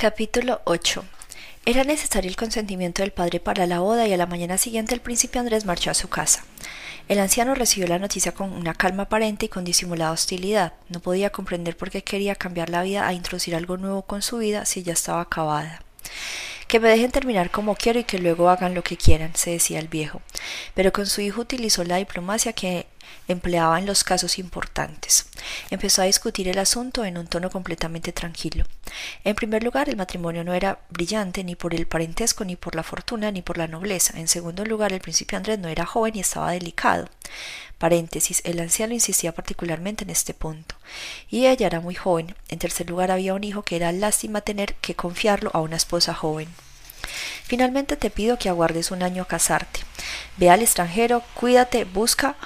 Capítulo 8 Era necesario el consentimiento del padre para la boda y a la mañana siguiente el príncipe Andrés marchó a su casa. El anciano recibió la noticia con una calma aparente y con disimulada hostilidad. No podía comprender por qué quería cambiar la vida a introducir algo nuevo con su vida si ya estaba acabada. Que me dejen terminar como quiero y que luego hagan lo que quieran, se decía el viejo. Pero con su hijo utilizó la diplomacia que empleaba en los casos importantes. Empezó a discutir el asunto en un tono completamente tranquilo. En primer lugar, el matrimonio no era brillante ni por el parentesco, ni por la fortuna, ni por la nobleza. En segundo lugar, el príncipe Andrés no era joven y estaba delicado. Paréntesis, el anciano insistía particularmente en este punto. Y ella era muy joven. En tercer lugar, había un hijo que era lástima tener que confiarlo a una esposa joven. Finalmente te pido que aguardes un año a casarte. Ve al extranjero, cuídate, busca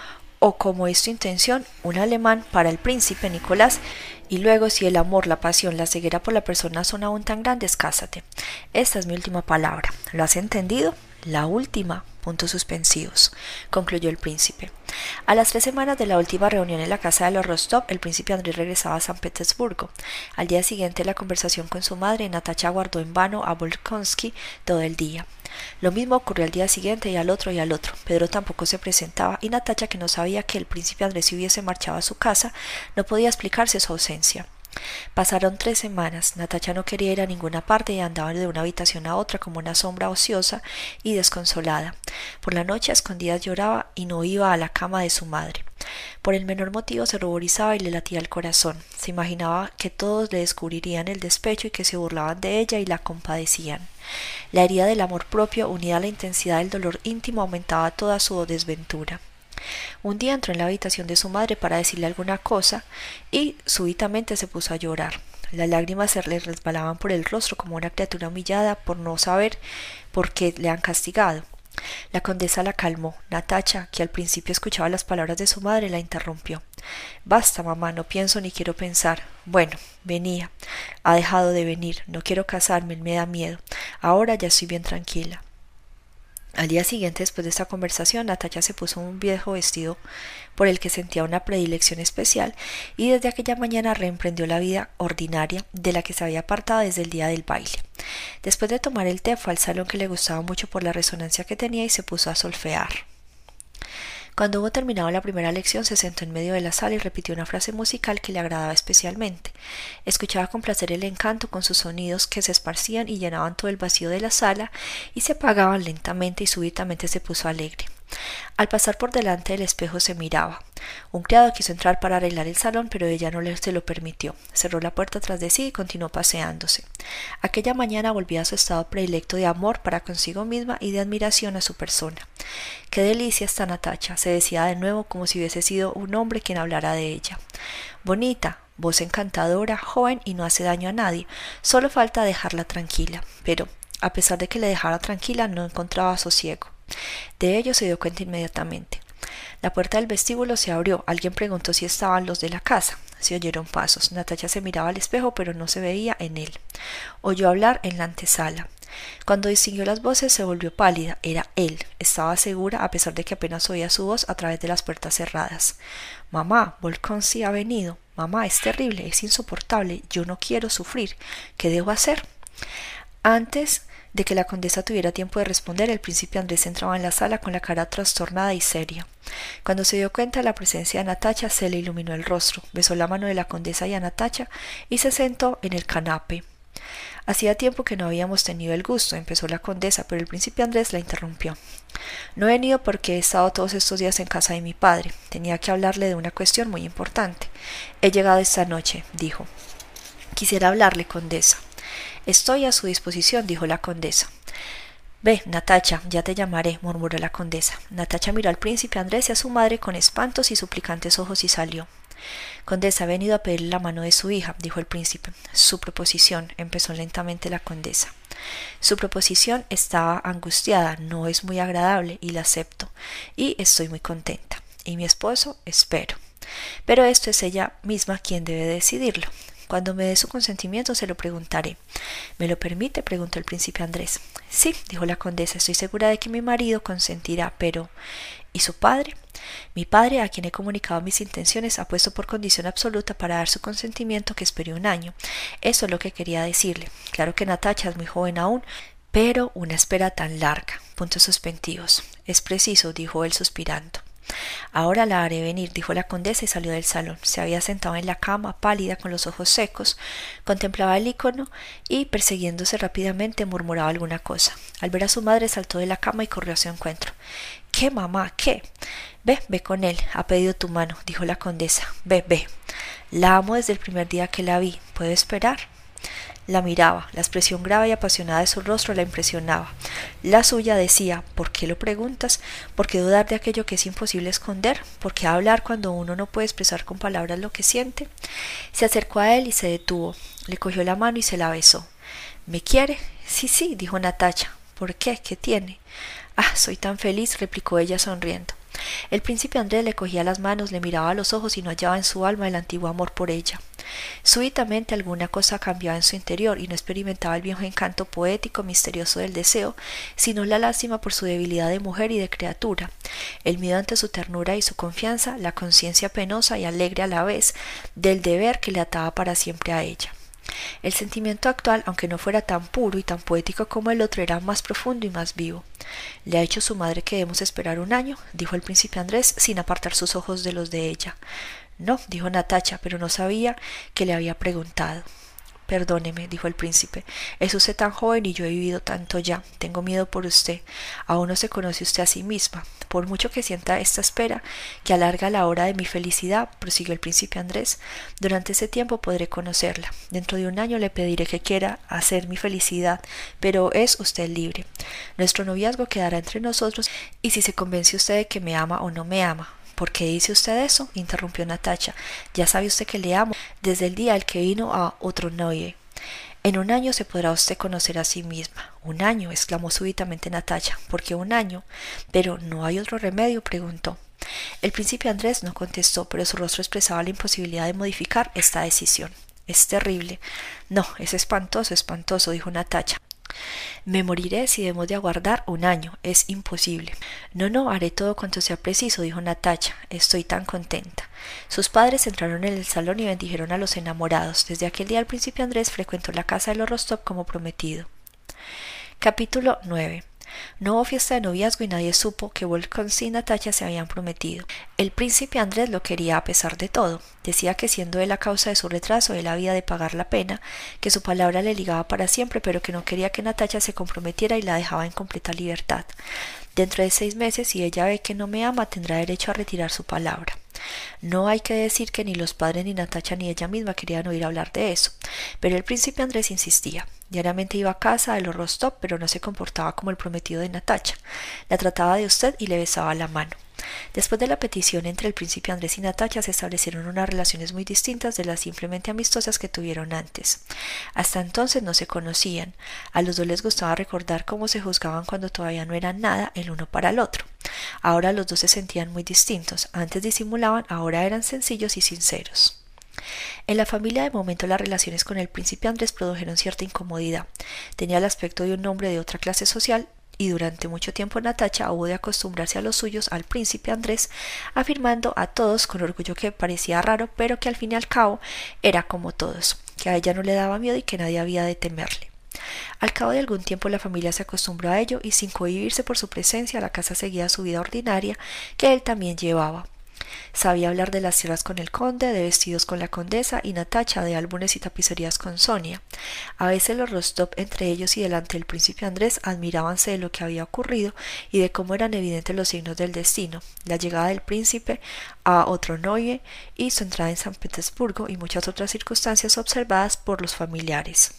o como es tu intención, un alemán para el príncipe Nicolás, y luego si el amor, la pasión, la ceguera por la persona son aún tan grandes, cásate. Esta es mi última palabra. ¿Lo has entendido? La última. Puntos suspensivos, concluyó el príncipe. A las tres semanas de la última reunión en la casa de los Rostov, el príncipe Andrés regresaba a San Petersburgo. Al día siguiente, la conversación con su madre, Natacha guardó en vano a Volkonsky todo el día. Lo mismo ocurrió al día siguiente y al otro y al otro. Pedro tampoco se presentaba y Natacha, que no sabía que el príncipe Andrés se hubiese marchado a su casa, no podía explicarse su ausencia. Pasaron tres semanas. Natacha no quería ir a ninguna parte y andaba de una habitación a otra como una sombra ociosa y desconsolada. Por la noche a escondidas lloraba y no iba a la cama de su madre. Por el menor motivo se ruborizaba y le latía el corazón. Se imaginaba que todos le descubrirían el despecho y que se burlaban de ella y la compadecían. La herida del amor propio, unida a la intensidad del dolor íntimo, aumentaba toda su desventura. Un día entró en la habitación de su madre para decirle alguna cosa y súbitamente se puso a llorar. Las lágrimas se le resbalaban por el rostro como una criatura humillada por no saber por qué le han castigado. La condesa la calmó. Natacha, que al principio escuchaba las palabras de su madre, la interrumpió. Basta, mamá, no pienso ni quiero pensar. Bueno, venía. Ha dejado de venir. No quiero casarme, me da miedo. Ahora ya estoy bien tranquila. Al día siguiente, después de esta conversación, Natacha se puso un viejo vestido por el que sentía una predilección especial y desde aquella mañana reemprendió la vida ordinaria de la que se había apartado desde el día del baile. Después de tomar el té fue al salón que le gustaba mucho por la resonancia que tenía y se puso a solfear. Cuando hubo terminado la primera lección, se sentó en medio de la sala y repitió una frase musical que le agradaba especialmente. Escuchaba con placer el encanto con sus sonidos que se esparcían y llenaban todo el vacío de la sala y se apagaban lentamente y súbitamente se puso alegre. Al pasar por delante del espejo se miraba. Un criado quiso entrar para arreglar el salón, pero ella no le se lo permitió. Cerró la puerta tras de sí y continuó paseándose. Aquella mañana volvía a su estado predilecto de amor para consigo misma y de admiración a su persona. Qué delicia esta Natacha, se decía de nuevo como si hubiese sido un hombre quien hablara de ella. Bonita, voz encantadora, joven y no hace daño a nadie. Solo falta dejarla tranquila. Pero, a pesar de que le dejara tranquila, no encontraba sosiego. De ello se dio cuenta inmediatamente. La puerta del vestíbulo se abrió. Alguien preguntó si estaban los de la casa. Se oyeron pasos. Natacha se miraba al espejo, pero no se veía en él. Oyó hablar en la antesala. Cuando distinguió las voces se volvió pálida. Era él. Estaba segura, a pesar de que apenas oía su voz a través de las puertas cerradas. Mamá, Volconsky ha venido. Mamá, es terrible, es insoportable. Yo no quiero sufrir. ¿Qué debo hacer? Antes de que la condesa tuviera tiempo de responder, el príncipe Andrés entraba en la sala con la cara trastornada y seria. Cuando se dio cuenta de la presencia de Natacha, se le iluminó el rostro, besó la mano de la condesa y a Natacha y se sentó en el canape. Hacía tiempo que no habíamos tenido el gusto, empezó la condesa, pero el príncipe Andrés la interrumpió. No he venido porque he estado todos estos días en casa de mi padre. Tenía que hablarle de una cuestión muy importante. He llegado esta noche, dijo. Quisiera hablarle, condesa. Estoy a su disposición, dijo la condesa. Ve, Natacha, ya te llamaré, murmuró la condesa. Natacha miró al príncipe Andrés y a su madre con espantos y suplicantes ojos y salió. Condesa, ha venido a pedir la mano de su hija, dijo el príncipe. Su proposición, empezó lentamente la condesa. Su proposición estaba angustiada, no es muy agradable, y la acepto, y estoy muy contenta. Y mi esposo, espero. Pero esto es ella misma quien debe decidirlo. Cuando me dé su consentimiento se lo preguntaré. ¿Me lo permite? preguntó el príncipe Andrés. Sí, dijo la condesa, estoy segura de que mi marido consentirá, pero ¿y su padre? Mi padre, a quien he comunicado mis intenciones, ha puesto por condición absoluta para dar su consentimiento que espere un año. Eso es lo que quería decirle. Claro que Natacha es muy joven aún, pero una espera tan larga. Puntos suspensivos. Es preciso, dijo él suspirando. Ahora la haré venir, dijo la condesa y salió del salón. Se había sentado en la cama, pálida, con los ojos secos, contemplaba el icono y, persiguiéndose rápidamente, murmuraba alguna cosa. Al ver a su madre saltó de la cama y corrió a su encuentro. ¿Qué, mamá? ¿Qué? Ve, ve con él. Ha pedido tu mano, dijo la condesa. Ve, ve. La amo desde el primer día que la vi. ¿Puedo esperar? La miraba, la expresión grave y apasionada de su rostro la impresionaba. La suya decía ¿Por qué lo preguntas? ¿Por qué dudar de aquello que es imposible esconder? ¿Por qué hablar cuando uno no puede expresar con palabras lo que siente? Se acercó a él y se detuvo. Le cogió la mano y se la besó. ¿Me quiere? Sí, sí, dijo Natacha. ¿Por qué? ¿Qué tiene? Ah, soy tan feliz, replicó ella sonriendo. El príncipe Andrés le cogía las manos, le miraba a los ojos y no hallaba en su alma el antiguo amor por ella. Súbitamente alguna cosa cambiaba en su interior y no experimentaba el viejo encanto poético misterioso del deseo, sino la lástima por su debilidad de mujer y de criatura, el miedo ante su ternura y su confianza, la conciencia penosa y alegre a la vez del deber que le ataba para siempre a ella. El sentimiento actual, aunque no fuera tan puro y tan poético como el otro, era más profundo y más vivo. ¿Le ha dicho su madre que debemos esperar un año? dijo el príncipe Andrés sin apartar sus ojos de los de ella. No, dijo Natacha, pero no sabía que le había preguntado. Perdóneme, dijo el príncipe, es usted tan joven y yo he vivido tanto ya. Tengo miedo por usted. Aún no se conoce usted a sí misma. Por mucho que sienta esta espera, que alarga la hora de mi felicidad, prosiguió el príncipe Andrés, durante ese tiempo podré conocerla. Dentro de un año le pediré que quiera hacer mi felicidad, pero es usted libre. Nuestro noviazgo quedará entre nosotros y si se convence usted de que me ama o no me ama, ¿Por qué dice usted eso? interrumpió Natacha. Ya sabe usted que le amo desde el día al que vino a otro Noye. En un año se podrá usted conocer a sí misma. Un año, exclamó súbitamente Natacha. ¿Por qué un año? Pero ¿no hay otro remedio? preguntó. El príncipe Andrés no contestó, pero su rostro expresaba la imposibilidad de modificar esta decisión. Es terrible. No, es espantoso, espantoso, dijo Natacha. Me moriré si debemos de aguardar un año. Es imposible. No, no, haré todo cuanto sea preciso, dijo Natacha. Estoy tan contenta. Sus padres entraron en el salón y bendijeron a los enamorados. Desde aquel día el príncipe Andrés frecuentó la casa de los Rostov como prometido. Capítulo 9 no hubo fiesta de noviazgo y nadie supo que Volkons y Natacha se habían prometido. El príncipe Andrés lo quería a pesar de todo. Decía que siendo él la causa de su retraso, él había de pagar la pena, que su palabra le ligaba para siempre, pero que no quería que Natacha se comprometiera y la dejaba en completa libertad. Dentro de seis meses, si ella ve que no me ama, tendrá derecho a retirar su palabra. No hay que decir que ni los padres ni Natacha ni ella misma querían oír hablar de eso, pero el príncipe Andrés insistía. Diariamente iba a casa de los Rostov, pero no se comportaba como el prometido de Natacha. La trataba de usted y le besaba la mano. Después de la petición entre el príncipe Andrés y Natacha se establecieron unas relaciones muy distintas de las simplemente amistosas que tuvieron antes. Hasta entonces no se conocían. A los dos les gustaba recordar cómo se juzgaban cuando todavía no eran nada el uno para el otro. Ahora los dos se sentían muy distintos. Antes disimulaban, ahora eran sencillos y sinceros. En la familia de momento las relaciones con el príncipe Andrés produjeron cierta incomodidad. Tenía el aspecto de un hombre de otra clase social y durante mucho tiempo Natacha hubo de acostumbrarse a los suyos al príncipe Andrés, afirmando a todos con orgullo que parecía raro, pero que al fin y al cabo era como todos, que a ella no le daba miedo y que nadie había de temerle. Al cabo de algún tiempo la familia se acostumbró a ello y sin cohibirse por su presencia la casa seguía su vida ordinaria que él también llevaba. Sabía hablar de las tierras con el conde, de vestidos con la condesa y Natacha de álbumes y tapicerías con Sonia. A veces los Rostov entre ellos y delante del príncipe Andrés admirábanse de lo que había ocurrido y de cómo eran evidentes los signos del destino, la llegada del príncipe a Otronoye y su entrada en San Petersburgo y muchas otras circunstancias observadas por los familiares.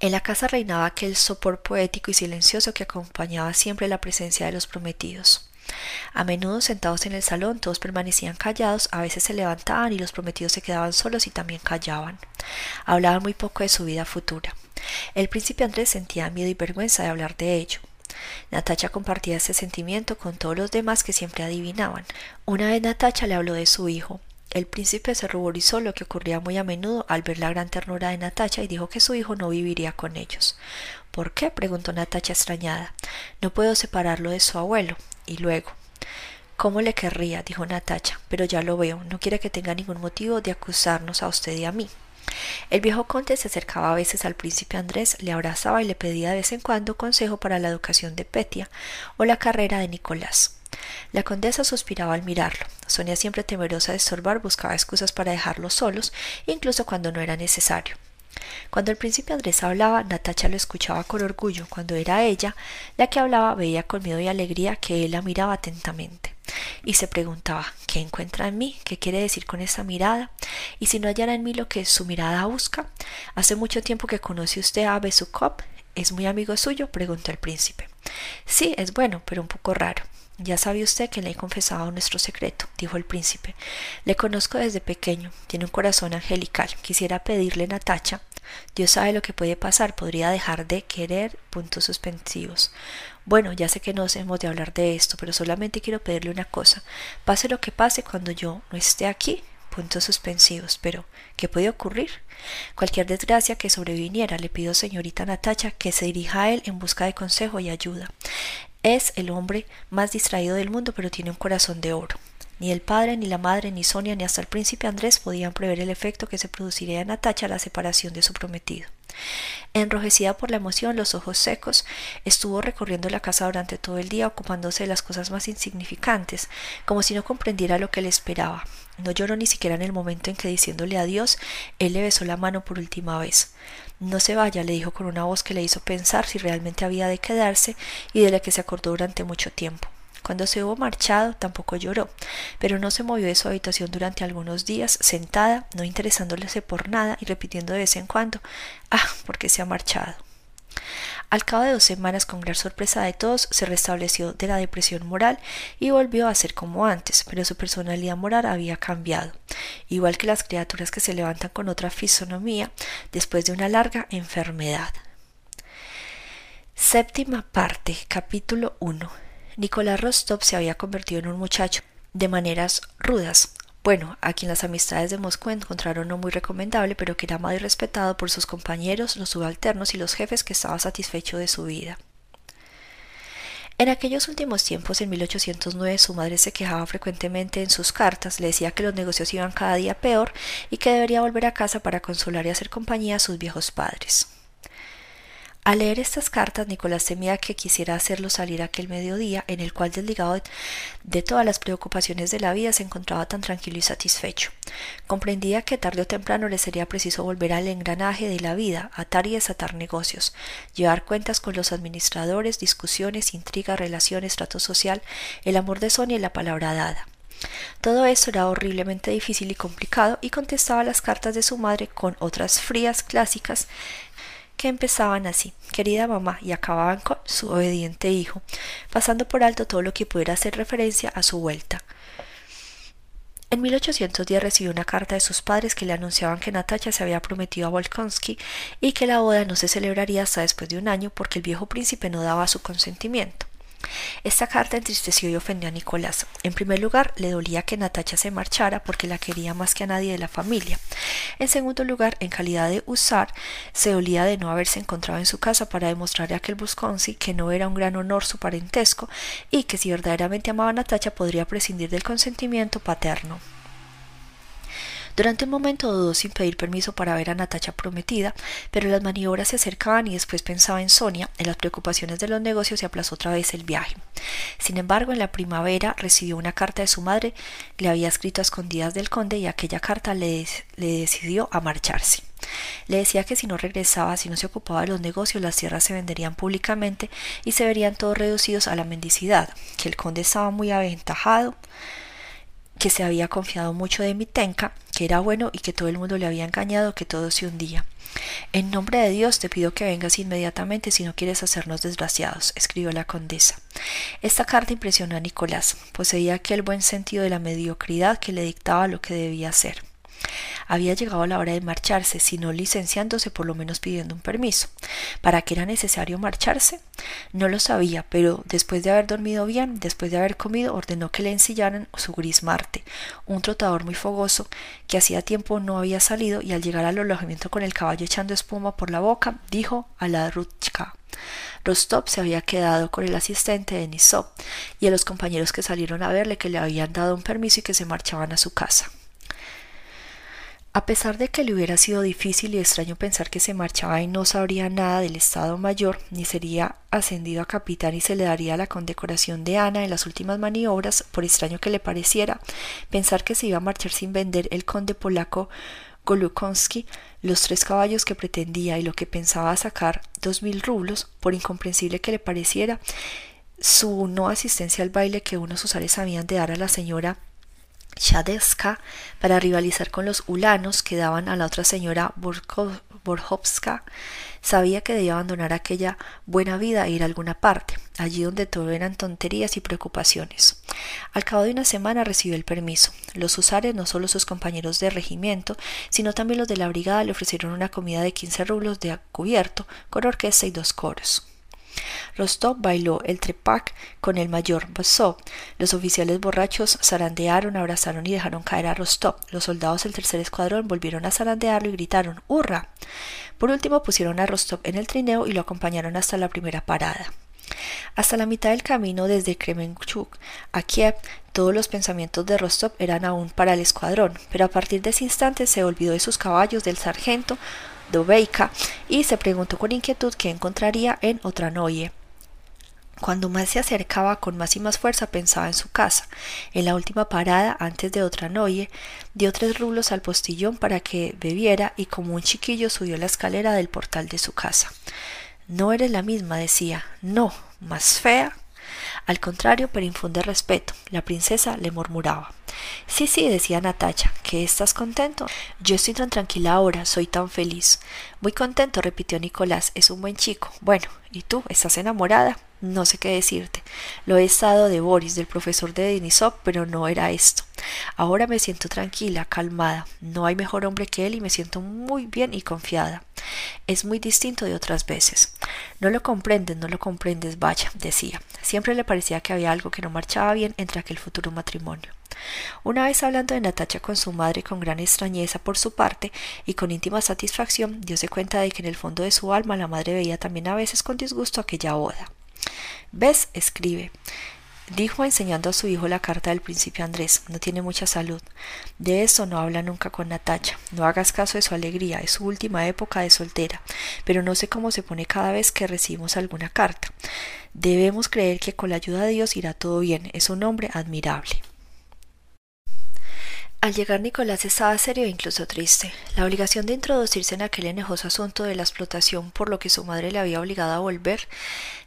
En la casa reinaba aquel sopor poético y silencioso que acompañaba siempre la presencia de los prometidos. A menudo sentados en el salón todos permanecían callados, a veces se levantaban y los prometidos se quedaban solos y también callaban. Hablaban muy poco de su vida futura. El príncipe Andrés sentía miedo y vergüenza de hablar de ello. Natacha compartía ese sentimiento con todos los demás que siempre adivinaban. Una vez Natacha le habló de su hijo. El príncipe se ruborizó, lo que ocurría muy a menudo al ver la gran ternura de Natacha y dijo que su hijo no viviría con ellos. ¿Por qué? preguntó Natacha extrañada. No puedo separarlo de su abuelo. Y luego, ¿Cómo le querría? dijo Natacha, pero ya lo veo, no quiere que tenga ningún motivo de acusarnos a usted y a mí. El viejo conde se acercaba a veces al príncipe Andrés, le abrazaba y le pedía de vez en cuando consejo para la educación de Petia o la carrera de Nicolás. La condesa suspiraba al mirarlo. Sonia, siempre temerosa de estorbar, buscaba excusas para dejarlos solos, incluso cuando no era necesario. Cuando el príncipe Andrés hablaba, Natacha lo escuchaba con orgullo. Cuando era ella la que hablaba, veía con miedo y alegría que él la miraba atentamente y se preguntaba ¿qué encuentra en mí? ¿qué quiere decir con esa mirada? y si no hallara en mí lo que su mirada busca hace mucho tiempo que conoce usted a Besukov ¿es muy amigo suyo? preguntó el príncipe sí es bueno pero un poco raro ya sabe usted que le he confesado nuestro secreto, dijo el príncipe. Le conozco desde pequeño, tiene un corazón angelical. Quisiera pedirle, Natacha, Dios sabe lo que puede pasar, podría dejar de querer puntos suspensivos. Bueno, ya sé que no hemos de hablar de esto, pero solamente quiero pedirle una cosa. Pase lo que pase cuando yo no esté aquí, puntos suspensivos. Pero, ¿qué puede ocurrir? Cualquier desgracia que sobreviniera, le pido, señorita Natacha, que se dirija a él en busca de consejo y ayuda. Es el hombre más distraído del mundo, pero tiene un corazón de oro. Ni el padre, ni la madre, ni Sonia, ni hasta el príncipe Andrés podían prever el efecto que se produciría en Natacha la separación de su prometido. Enrojecida por la emoción, los ojos secos, estuvo recorriendo la casa durante todo el día ocupándose de las cosas más insignificantes, como si no comprendiera lo que le esperaba. No lloró ni siquiera en el momento en que, diciéndole adiós, él le besó la mano por última vez. No se vaya, le dijo con una voz que le hizo pensar si realmente había de quedarse y de la que se acordó durante mucho tiempo. Cuando se hubo marchado tampoco lloró, pero no se movió de su habitación durante algunos días, sentada, no interesándose por nada y repitiendo de vez en cuando Ah, porque se ha marchado. Al cabo de dos semanas, con gran sorpresa de todos, se restableció de la depresión moral y volvió a ser como antes, pero su personalidad moral había cambiado, igual que las criaturas que se levantan con otra fisonomía después de una larga enfermedad. Séptima parte, capítulo 1. Nicolás Rostov se había convertido en un muchacho de maneras rudas, bueno, a quien las amistades de Moscú encontraron no muy recomendable, pero que era amado y respetado por sus compañeros, los subalternos y los jefes que estaba satisfecho de su vida. En aquellos últimos tiempos, en 1809, su madre se quejaba frecuentemente en sus cartas, le decía que los negocios iban cada día peor y que debería volver a casa para consolar y hacer compañía a sus viejos padres. Al leer estas cartas, Nicolás temía que quisiera hacerlo salir aquel mediodía en el cual, desligado de todas las preocupaciones de la vida, se encontraba tan tranquilo y satisfecho. Comprendía que tarde o temprano le sería preciso volver al engranaje de la vida, atar y desatar negocios, llevar cuentas con los administradores, discusiones, intrigas, relaciones, trato social, el amor de Sonia y la palabra dada. Todo esto era horriblemente difícil y complicado y contestaba las cartas de su madre con otras frías clásicas que empezaban así, querida mamá, y acababan con su obediente hijo, pasando por alto todo lo que pudiera hacer referencia a su vuelta. En 1810 recibió una carta de sus padres que le anunciaban que Natacha se había prometido a Volkonsky y que la boda no se celebraría hasta después de un año porque el viejo príncipe no daba su consentimiento. Esta carta entristeció y ofendió a Nicolás. En primer lugar, le dolía que Natacha se marchara porque la quería más que a nadie de la familia. En segundo lugar, en calidad de usar, se dolía de no haberse encontrado en su casa para demostrarle a aquel Busconsi que no era un gran honor su parentesco y que si verdaderamente amaba a Natacha podría prescindir del consentimiento paterno. Durante un momento dudó sin pedir permiso para ver a Natacha prometida, pero las maniobras se acercaban y después pensaba en Sonia, en las preocupaciones de los negocios y aplazó otra vez el viaje. Sin embargo, en la primavera recibió una carta de su madre, le había escrito a escondidas del conde y aquella carta le, le decidió a marcharse. Le decía que si no regresaba, si no se ocupaba de los negocios, las tierras se venderían públicamente y se verían todos reducidos a la mendicidad, que el conde estaba muy aventajado, que se había confiado mucho de Mitenka, que era bueno y que todo el mundo le había engañado, que todo se hundía. En nombre de Dios te pido que vengas inmediatamente si no quieres hacernos desgraciados, escribió la condesa. Esta carta impresionó a Nicolás. Poseía aquel buen sentido de la mediocridad que le dictaba lo que debía hacer. Había llegado la hora de marcharse, si no licenciándose, por lo menos pidiendo un permiso. ¿Para qué era necesario marcharse? No lo sabía, pero después de haber dormido bien, después de haber comido, ordenó que le ensillaran su gris Marte, un trotador muy fogoso que hacía tiempo no había salido y al llegar al alojamiento con el caballo echando espuma por la boca, dijo a la Rutschka Rostov se había quedado con el asistente de Nisov y a los compañeros que salieron a verle que le habían dado un permiso y que se marchaban a su casa. A pesar de que le hubiera sido difícil y extraño pensar que se marchaba y no sabría nada del Estado Mayor, ni sería ascendido a capitán y se le daría la condecoración de Ana en las últimas maniobras, por extraño que le pareciera, pensar que se iba a marchar sin vender el conde polaco Golukonsky los tres caballos que pretendía y lo que pensaba sacar dos mil rublos, por incomprensible que le pareciera, su no asistencia al baile que unos usares habían de dar a la señora Shadeska para rivalizar con los ulanos que daban a la otra señora Borhovska, sabía que debía abandonar aquella buena vida e ir a alguna parte, allí donde todo eran tonterías y preocupaciones. Al cabo de una semana recibió el permiso. Los usares, no solo sus compañeros de regimiento, sino también los de la brigada, le ofrecieron una comida de quince rublos de cubierto, con orquesta y dos coros. Rostov bailó el trepak con el mayor Bosov. Los oficiales borrachos zarandearon, abrazaron y dejaron caer a Rostov. Los soldados del tercer escuadrón volvieron a zarandearlo y gritaron ¡Hurra! Por último pusieron a Rostov en el trineo y lo acompañaron hasta la primera parada. Hasta la mitad del camino desde Kremenchuk a Kiev, todos los pensamientos de Rostov eran aún para el escuadrón, pero a partir de ese instante se olvidó de sus caballos, del sargento, Dobeika y se preguntó con inquietud qué encontraría en Otranoye. Cuando más se acercaba con más y más fuerza pensaba en su casa. En la última parada, antes de Otranoye, dio tres rublos al postillón para que bebiera y como un chiquillo subió la escalera del portal de su casa. No eres la misma, decía. No, más fea. Al contrario, pero infunde respeto. La princesa le murmuraba. Sí, sí, decía Natacha, ¿que estás contento? Yo estoy tan tranquila ahora, soy tan feliz. Muy contento, repitió Nicolás, es un buen chico. Bueno, ¿y tú? ¿Estás enamorada? No sé qué decirte. Lo he estado de Boris, del profesor de Denisov, pero no era esto. Ahora me siento tranquila, calmada. No hay mejor hombre que él y me siento muy bien y confiada. Es muy distinto de otras veces. No lo comprendes, no lo comprendes, vaya, decía. Siempre le parecía que había algo que no marchaba bien entre aquel futuro matrimonio. Una vez hablando de Natacha con su madre con gran extrañeza por su parte y con íntima satisfacción, diose cuenta de que en el fondo de su alma la madre veía también a veces con disgusto aquella boda. ¿Ves? escribe. Dijo enseñando a su hijo la carta del príncipe Andrés. No tiene mucha salud. De eso no habla nunca con Natacha. No hagas caso de su alegría. Es su última época de soltera. Pero no sé cómo se pone cada vez que recibimos alguna carta. Debemos creer que con la ayuda de Dios irá todo bien. Es un hombre admirable. Al llegar Nicolás estaba serio e incluso triste. La obligación de introducirse en aquel enojoso asunto de la explotación por lo que su madre le había obligado a volver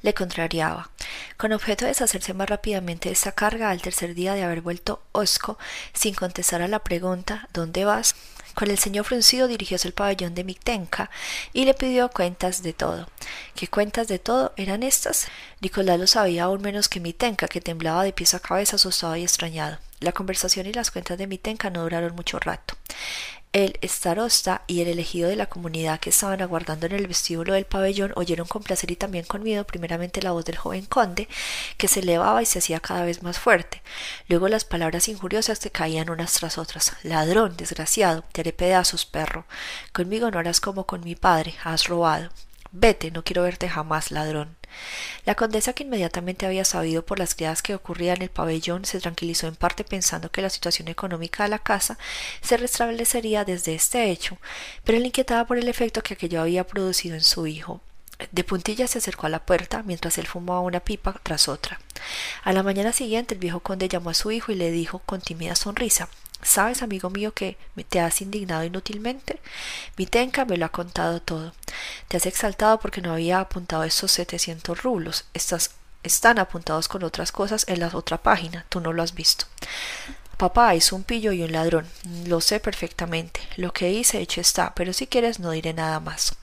le contrariaba. Con objeto de deshacerse más rápidamente de esta carga, al tercer día de haber vuelto Osco, sin contestar a la pregunta ¿Dónde vas? Con el señor fruncido dirigióse al pabellón de Mictenca y le pidió cuentas de todo. ¿Qué cuentas de todo eran estas? Nicolás lo sabía aún menos que Mitenka, que temblaba de pies a cabeza asustado y extrañado. La conversación y las cuentas de Mitenka no duraron mucho rato. El starosta y el elegido de la comunidad que estaban aguardando en el vestíbulo del pabellón oyeron con placer y también con miedo primeramente la voz del joven conde, que se elevaba y se hacía cada vez más fuerte. Luego las palabras injuriosas que caían unas tras otras. Ladrón, desgraciado, te haré pedazos, perro. Conmigo no harás como con mi padre, has robado. Vete, no quiero verte jamás, ladrón. La condesa, que inmediatamente había sabido por las criadas que ocurría en el pabellón, se tranquilizó en parte pensando que la situación económica de la casa se restablecería desde este hecho, pero le inquietaba por el efecto que aquello había producido en su hijo. De puntillas se acercó a la puerta mientras él fumaba una pipa tras otra. A la mañana siguiente el viejo conde llamó a su hijo y le dijo con tímida sonrisa ¿Sabes, amigo mío, que te has indignado inútilmente? Mi tenca me lo ha contado todo. Te has exaltado porque no había apuntado esos setecientos rublos. Estas están apuntados con otras cosas en la otra página. Tú no lo has visto. Papá es un pillo y un ladrón. Lo sé perfectamente. Lo que hice hecho está, pero si quieres no diré nada más.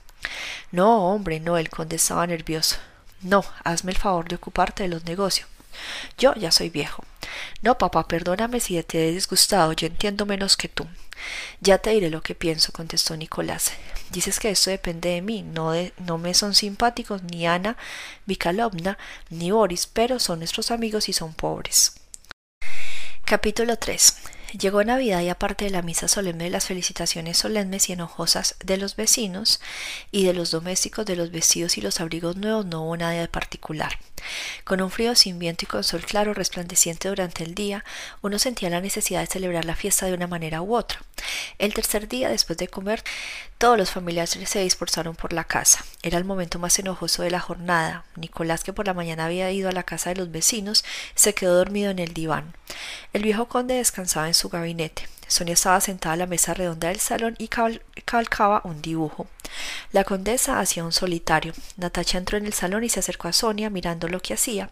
No, hombre, no, el conde estaba nervioso. No, hazme el favor de ocuparte de los negocios. Yo ya soy viejo. No, papá, perdóname si te he disgustado, yo entiendo menos que tú. Ya te diré lo que pienso, contestó Nicolás. Dices que esto depende de mí, no, de, no me son simpáticos ni Ana Vikalovna ni Boris, pero son nuestros amigos y son pobres. Capítulo 3 Llegó Navidad y aparte de la misa solemne las felicitaciones solemnes y enojosas de los vecinos y de los domésticos de los vestidos y los abrigos nuevos no hubo nada de particular. Con un frío sin viento y con sol claro resplandeciente durante el día, uno sentía la necesidad de celebrar la fiesta de una manera u otra. El tercer día, después de comer, todos los familiares se dispersaron por la casa. Era el momento más enojoso de la jornada. Nicolás, que por la mañana había ido a la casa de los vecinos, se quedó dormido en el diván. El viejo conde descansaba en su gabinete. Sonia estaba sentada a la mesa redonda del salón y calcaba un dibujo. La condesa hacía un solitario. Natacha entró en el salón y se acercó a Sonia mirando lo que hacía.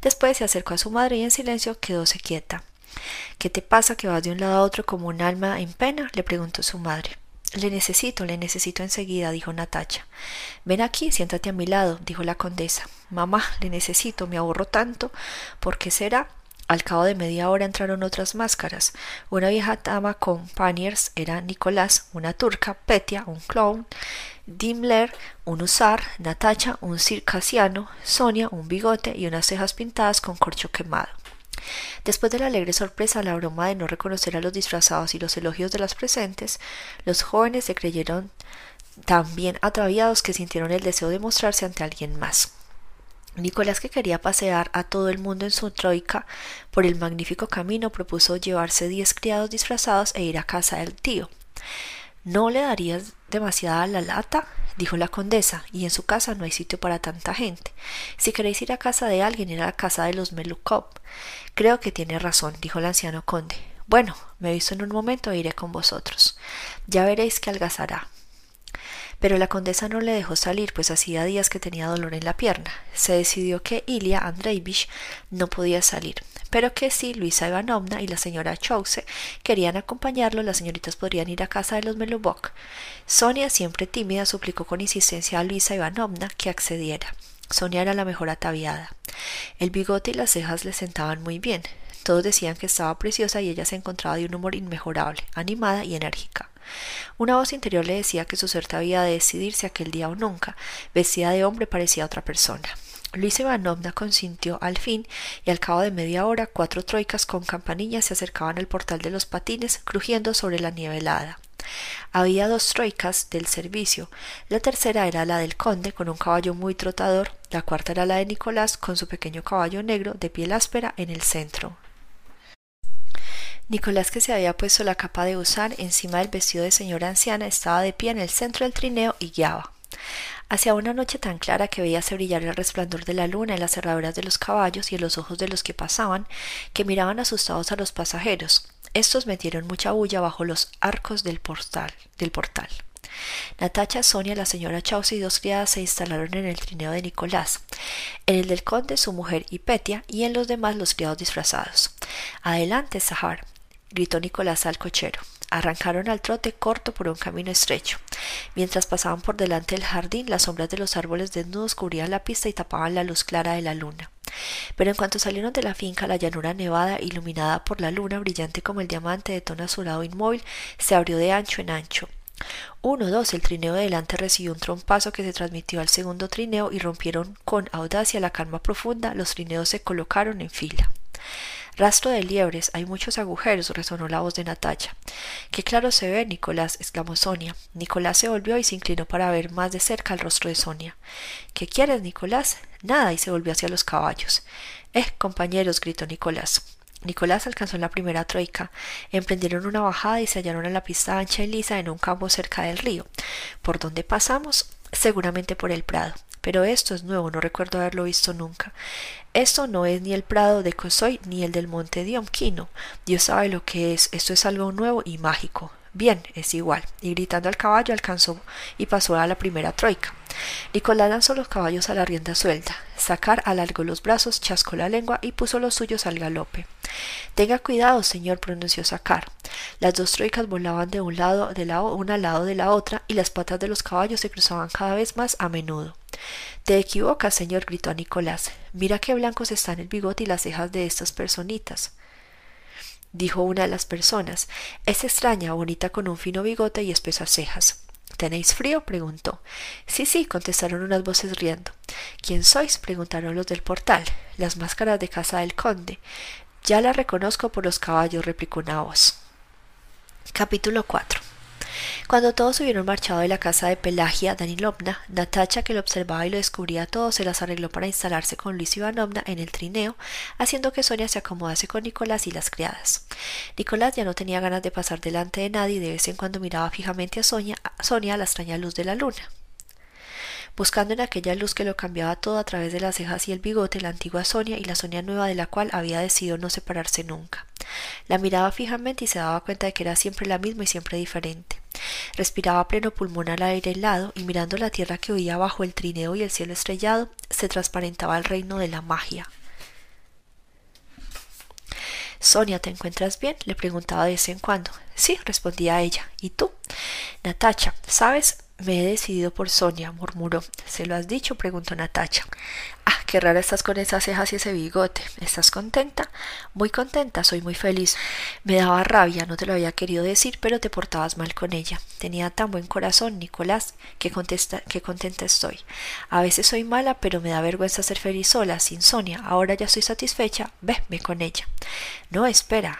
Después se acercó a su madre y en silencio quedóse quieta. ¿Qué te pasa que vas de un lado a otro como un alma en pena? le preguntó su madre. Le necesito, le necesito enseguida, dijo Natacha. Ven aquí, siéntate a mi lado, dijo la condesa. Mamá, le necesito, me aburro tanto. ¿Por qué será? Al cabo de media hora entraron otras máscaras. Una vieja dama con paniers era Nicolás, una turca, Petia, un clown, Dimmler, un usar, Natacha, un circasiano, Sonia, un bigote y unas cejas pintadas con corcho quemado. Después de la alegre sorpresa, la broma de no reconocer a los disfrazados y los elogios de las presentes, los jóvenes se creyeron tan bien atraviados que sintieron el deseo de mostrarse ante alguien más. Nicolás, que quería pasear a todo el mundo en su troika por el magnífico camino, propuso llevarse diez criados disfrazados e ir a casa del tío. ¿No le darías demasiada la lata? dijo la condesa, y en su casa no hay sitio para tanta gente. Si queréis ir a casa de alguien, ir a la casa de los Melukov. Creo que tiene razón, dijo el anciano conde. Bueno, me visto en un momento e iré con vosotros. Ya veréis que algazará. Pero la condesa no le dejó salir, pues hacía días que tenía dolor en la pierna. Se decidió que Ilia Andreevich no podía salir, pero que si Luisa Ivanovna y la señora Chause querían acompañarlo, las señoritas podrían ir a casa de los Melubok. Sonia, siempre tímida, suplicó con insistencia a Luisa Ivanovna que accediera. Sonia era la mejor ataviada. El bigote y las cejas le sentaban muy bien. Todos decían que estaba preciosa y ella se encontraba de un humor inmejorable, animada y enérgica. Una voz interior le decía que su suerte había de decidirse aquel día o nunca. Vestida de hombre parecía otra persona. Luis Ivanovna consintió al fin y al cabo de media hora cuatro troicas con campanillas se acercaban al portal de los patines crujiendo sobre la nieve helada. Había dos troicas del servicio, la tercera era la del conde con un caballo muy trotador, la cuarta era la de Nicolás con su pequeño caballo negro de piel áspera en el centro. Nicolás, que se había puesto la capa de usar encima del vestido de señora anciana, estaba de pie en el centro del trineo y guiaba. Hacia una noche tan clara que veíase brillar el resplandor de la luna en las cerraduras de los caballos y en los ojos de los que pasaban, que miraban asustados a los pasajeros. Estos metieron mucha bulla bajo los arcos del portal. Del portal. Natacha, Sonia, la señora Chauce y dos criadas se instalaron en el trineo de Nicolás, en el del conde su mujer y Petia, y en los demás los criados disfrazados. Adelante, Sahar, gritó Nicolás al cochero. Arrancaron al trote corto por un camino estrecho. Mientras pasaban por delante del jardín, las sombras de los árboles desnudos cubrían la pista y tapaban la luz clara de la luna. Pero en cuanto salieron de la finca, la llanura nevada, iluminada por la luna, brillante como el diamante de tono azulado inmóvil, se abrió de ancho en ancho. Uno, dos, el trineo de delante recibió un trompazo que se transmitió al segundo trineo y rompieron con audacia la calma profunda, los trineos se colocaron en fila. Rastro de liebres, hay muchos agujeros, resonó la voz de Natacha. Qué claro se ve, Nicolás, exclamó Sonia. Nicolás se volvió y se inclinó para ver más de cerca el rostro de Sonia. ¿Qué quieres, Nicolás? Nada, y se volvió hacia los caballos. Eh, compañeros, gritó Nicolás. Nicolás alcanzó la primera troika, emprendieron una bajada y se hallaron en la pista ancha y lisa en un campo cerca del río. ¿Por dónde pasamos? Seguramente por el prado. Pero esto es nuevo, no recuerdo haberlo visto nunca. Esto no es ni el prado de Cosoy ni el del monte Diomquino. Dios sabe lo que es. Esto es algo nuevo y mágico. Bien, es igual. Y gritando al caballo alcanzó y pasó a la primera troika. Nicolás lanzó los caballos a la rienda suelta. Sacar alargó los brazos, chascó la lengua y puso los suyos al galope. Tenga cuidado, señor, pronunció Sacar. Las dos troicas volaban de un lado de la una al lado de la otra y las patas de los caballos se cruzaban cada vez más a menudo. Te equivocas, señor, gritó a Nicolás. Mira qué blancos están el bigote y las cejas de estas personitas. dijo una de las personas. Es extraña, bonita con un fino bigote y espesas cejas. ¿Tenéis frío? preguntó. Sí, sí, contestaron unas voces riendo. ¿Quién sois? preguntaron los del portal. Las máscaras de casa del conde. Ya la reconozco por los caballos, replicó una voz. Capítulo 4 cuando todos hubieron marchado de la casa de Pelagia Danilovna, Natacha, que lo observaba y lo descubría todo, se las arregló para instalarse con Luis Ivanovna en el trineo, haciendo que Sonia se acomodase con Nicolás y las criadas. Nicolás ya no tenía ganas de pasar delante de nadie y de vez en cuando miraba fijamente a Sonia, a Sonia a la extraña luz de la luna buscando en aquella luz que lo cambiaba todo a través de las cejas y el bigote la antigua Sonia y la Sonia nueva de la cual había decidido no separarse nunca. La miraba fijamente y se daba cuenta de que era siempre la misma y siempre diferente. Respiraba pleno pulmón al aire helado y mirando la tierra que oía bajo el trineo y el cielo estrellado, se transparentaba el reino de la magia. Sonia, ¿te encuentras bien? le preguntaba de vez en cuando. Sí, respondía ella. ¿Y tú? Natacha, ¿sabes? Me he decidido por Sonia, murmuró. ¿Se lo has dicho? preguntó Natacha. Ah, qué rara estás con esas cejas y ese bigote. ¿Estás contenta? Muy contenta, soy muy feliz. Me daba rabia, no te lo había querido decir, pero te portabas mal con ella. Tenía tan buen corazón, Nicolás, que, que contenta estoy. A veces soy mala, pero me da vergüenza ser feliz sola, sin Sonia. Ahora ya estoy satisfecha. Ve, con ella. No, espera.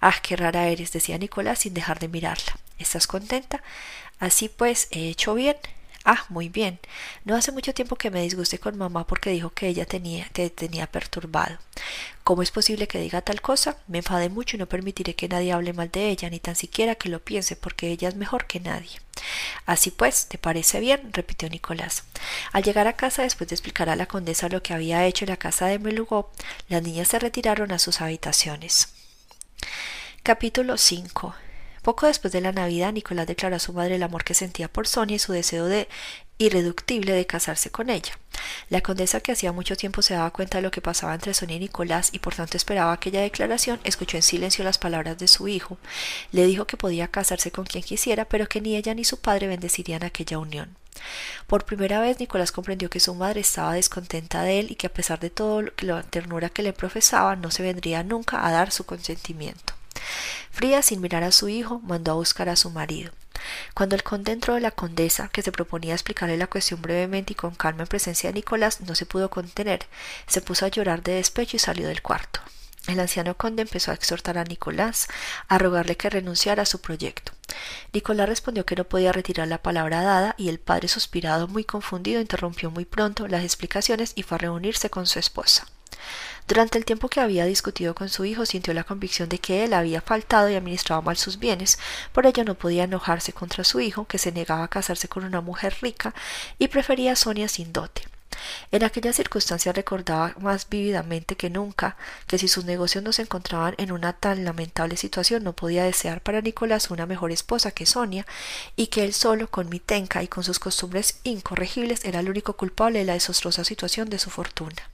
Ah, qué rara eres, decía Nicolás sin dejar de mirarla. ¿Estás contenta? Así pues, he hecho bien. Ah, muy bien. No hace mucho tiempo que me disgusté con mamá porque dijo que ella tenía, te tenía perturbado. ¿Cómo es posible que diga tal cosa? Me enfadé mucho y no permitiré que nadie hable mal de ella, ni tan siquiera que lo piense, porque ella es mejor que nadie. Así pues, ¿te parece bien? repitió Nicolás. Al llegar a casa, después de explicar a la condesa lo que había hecho en la casa de Melugó, las niñas se retiraron a sus habitaciones. Capítulo 5 poco después de la Navidad, Nicolás declaró a su madre el amor que sentía por Sonia y su deseo de irreductible de casarse con ella. La condesa, que hacía mucho tiempo se daba cuenta de lo que pasaba entre Sonia y Nicolás y por tanto esperaba aquella declaración, escuchó en silencio las palabras de su hijo. Le dijo que podía casarse con quien quisiera, pero que ni ella ni su padre bendecirían aquella unión. Por primera vez Nicolás comprendió que su madre estaba descontenta de él y que a pesar de todo la ternura que le profesaba no se vendría nunca a dar su consentimiento. Fría, sin mirar a su hijo, mandó a buscar a su marido. Cuando el conde entró de la condesa, que se proponía explicarle la cuestión brevemente y con calma en presencia de Nicolás, no se pudo contener, se puso a llorar de despecho y salió del cuarto. El anciano conde empezó a exhortar a Nicolás, a rogarle que renunciara a su proyecto. Nicolás respondió que no podía retirar la palabra dada y el padre, suspirado muy confundido, interrumpió muy pronto las explicaciones y fue a reunirse con su esposa. Durante el tiempo que había discutido con su hijo, sintió la convicción de que él había faltado y administrado mal sus bienes, por ello no podía enojarse contra su hijo, que se negaba a casarse con una mujer rica y prefería a Sonia sin dote. En aquella circunstancia recordaba más vívidamente que nunca que si sus negocios no se encontraban en una tan lamentable situación no podía desear para Nicolás una mejor esposa que Sonia y que él solo con Mitenka y con sus costumbres incorregibles era el único culpable de la desastrosa situación de su fortuna.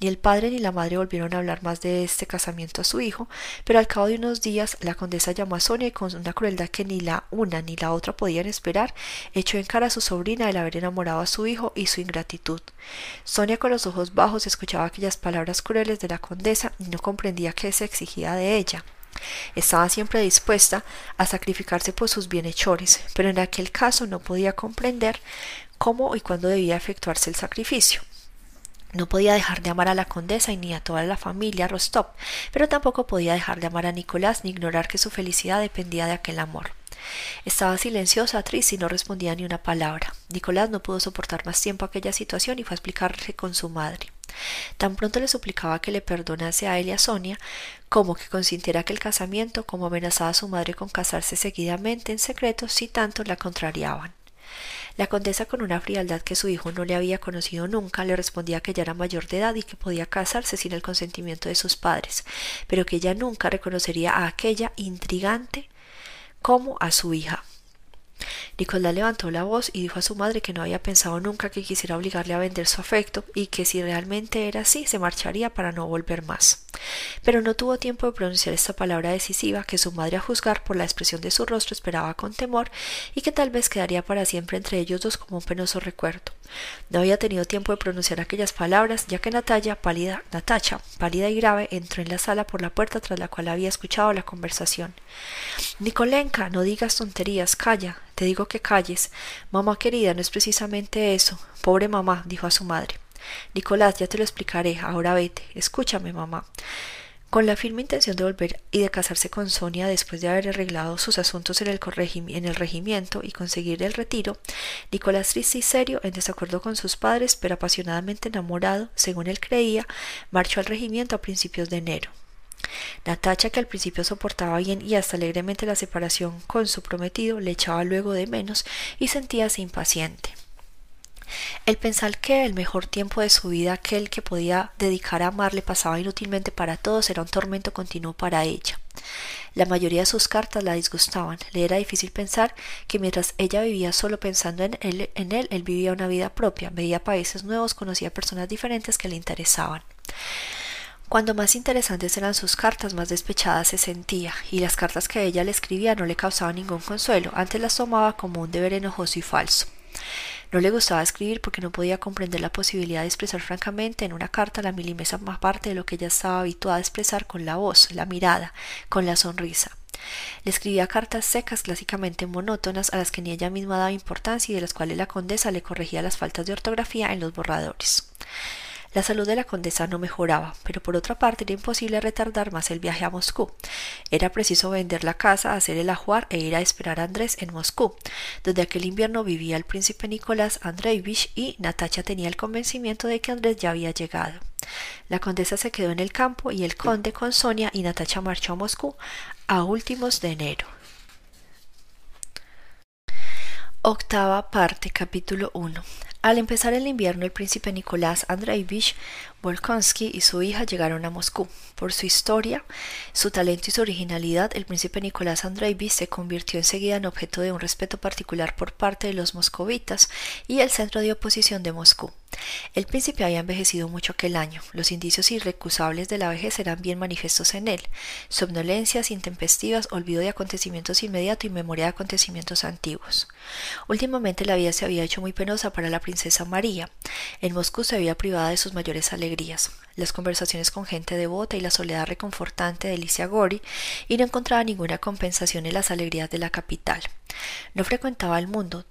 Ni el padre ni la madre volvieron a hablar más de este casamiento a su hijo, pero al cabo de unos días la condesa llamó a Sonia y con una crueldad que ni la una ni la otra podían esperar, echó en cara a su sobrina el haber enamorado a su hijo y su ingratitud. Sonia con los ojos bajos escuchaba aquellas palabras crueles de la condesa y no comprendía qué se exigía de ella. Estaba siempre dispuesta a sacrificarse por sus bienhechores, pero en aquel caso no podía comprender cómo y cuándo debía efectuarse el sacrificio. No podía dejar de amar a la condesa y ni a toda la familia Rostov, pero tampoco podía dejar de amar a Nicolás ni ignorar que su felicidad dependía de aquel amor. Estaba silenciosa, triste y no respondía ni una palabra. Nicolás no pudo soportar más tiempo aquella situación y fue a explicarle con su madre. Tan pronto le suplicaba que le perdonase a él y a Sonia, como que consintiera aquel casamiento, como amenazaba a su madre con casarse seguidamente en secreto si tanto la contrariaban. La condesa, con una frialdad que su hijo no le había conocido nunca, le respondía que ya era mayor de edad y que podía casarse sin el consentimiento de sus padres, pero que ella nunca reconocería a aquella intrigante como a su hija. Nicolás levantó la voz y dijo a su madre que no había pensado nunca que quisiera obligarle a vender su afecto y que si realmente era así se marcharía para no volver más. Pero no tuvo tiempo de pronunciar esta palabra decisiva que su madre a juzgar por la expresión de su rostro esperaba con temor y que tal vez quedaría para siempre entre ellos dos como un penoso recuerdo. No había tenido tiempo de pronunciar aquellas palabras ya que Natalia, pálida, Natacha, pálida y grave, entró en la sala por la puerta tras la cual había escuchado la conversación. Nicolenka, no digas tonterías, calla, te digo que calles. Mamá querida, no es precisamente eso. Pobre mamá, dijo a su madre. Nicolás, ya te lo explicaré. Ahora vete. Escúchame, mamá. Con la firme intención de volver y de casarse con Sonia después de haber arreglado sus asuntos en el, en el regimiento y conseguir el retiro, Nicolás triste y serio, en desacuerdo con sus padres, pero apasionadamente enamorado, según él creía, marchó al regimiento a principios de enero. Natacha, que al principio soportaba bien y hasta alegremente la separación con su prometido, le echaba luego de menos y sentíase impaciente. El pensar que el mejor tiempo de su vida, aquel que podía dedicar a amarle, pasaba inútilmente para todos, era un tormento continuo para ella. La mayoría de sus cartas la disgustaban. Le era difícil pensar que mientras ella vivía solo pensando en él, en él, él vivía una vida propia, veía países nuevos, conocía personas diferentes que le interesaban. Cuando más interesantes eran sus cartas, más despechada se sentía, y las cartas que ella le escribía no le causaban ningún consuelo, antes las tomaba como un deber enojoso y falso. No le gustaba escribir porque no podía comprender la posibilidad de expresar francamente en una carta la más parte de lo que ella estaba habituada a expresar con la voz, la mirada, con la sonrisa. Le escribía cartas secas, clásicamente monótonas, a las que ni ella misma daba importancia y de las cuales la condesa le corregía las faltas de ortografía en los borradores. La salud de la condesa no mejoraba, pero por otra parte era imposible retardar más el viaje a Moscú. Era preciso vender la casa, hacer el ajuar e ir a esperar a Andrés en Moscú, donde aquel invierno vivía el príncipe Nicolás Andreevich y Natacha tenía el convencimiento de que Andrés ya había llegado. La condesa se quedó en el campo y el conde con Sonia y Natacha marchó a Moscú a últimos de enero. Octava parte, capítulo 1. Al empezar el invierno, el príncipe Nicolás Andreevich Volkonsky y su hija llegaron a Moscú. Por su historia, su talento y su originalidad, el príncipe Nicolás Andreevich se convirtió enseguida en objeto de un respeto particular por parte de los moscovitas y el centro de oposición de Moscú. El príncipe había envejecido mucho aquel año. Los indicios irrecusables de la vejez eran bien manifiestos en él. Somnolencias intempestivas, olvido de acontecimientos inmediatos y memoria de acontecimientos antiguos. Últimamente la vida se había hecho muy penosa para la princesa María. En Moscú se había privada de sus mayores alegrías, las conversaciones con gente devota y la soledad reconfortante de Alicia Gori, y no encontraba ninguna compensación en las alegrías de la capital. No frecuentaba el mundo,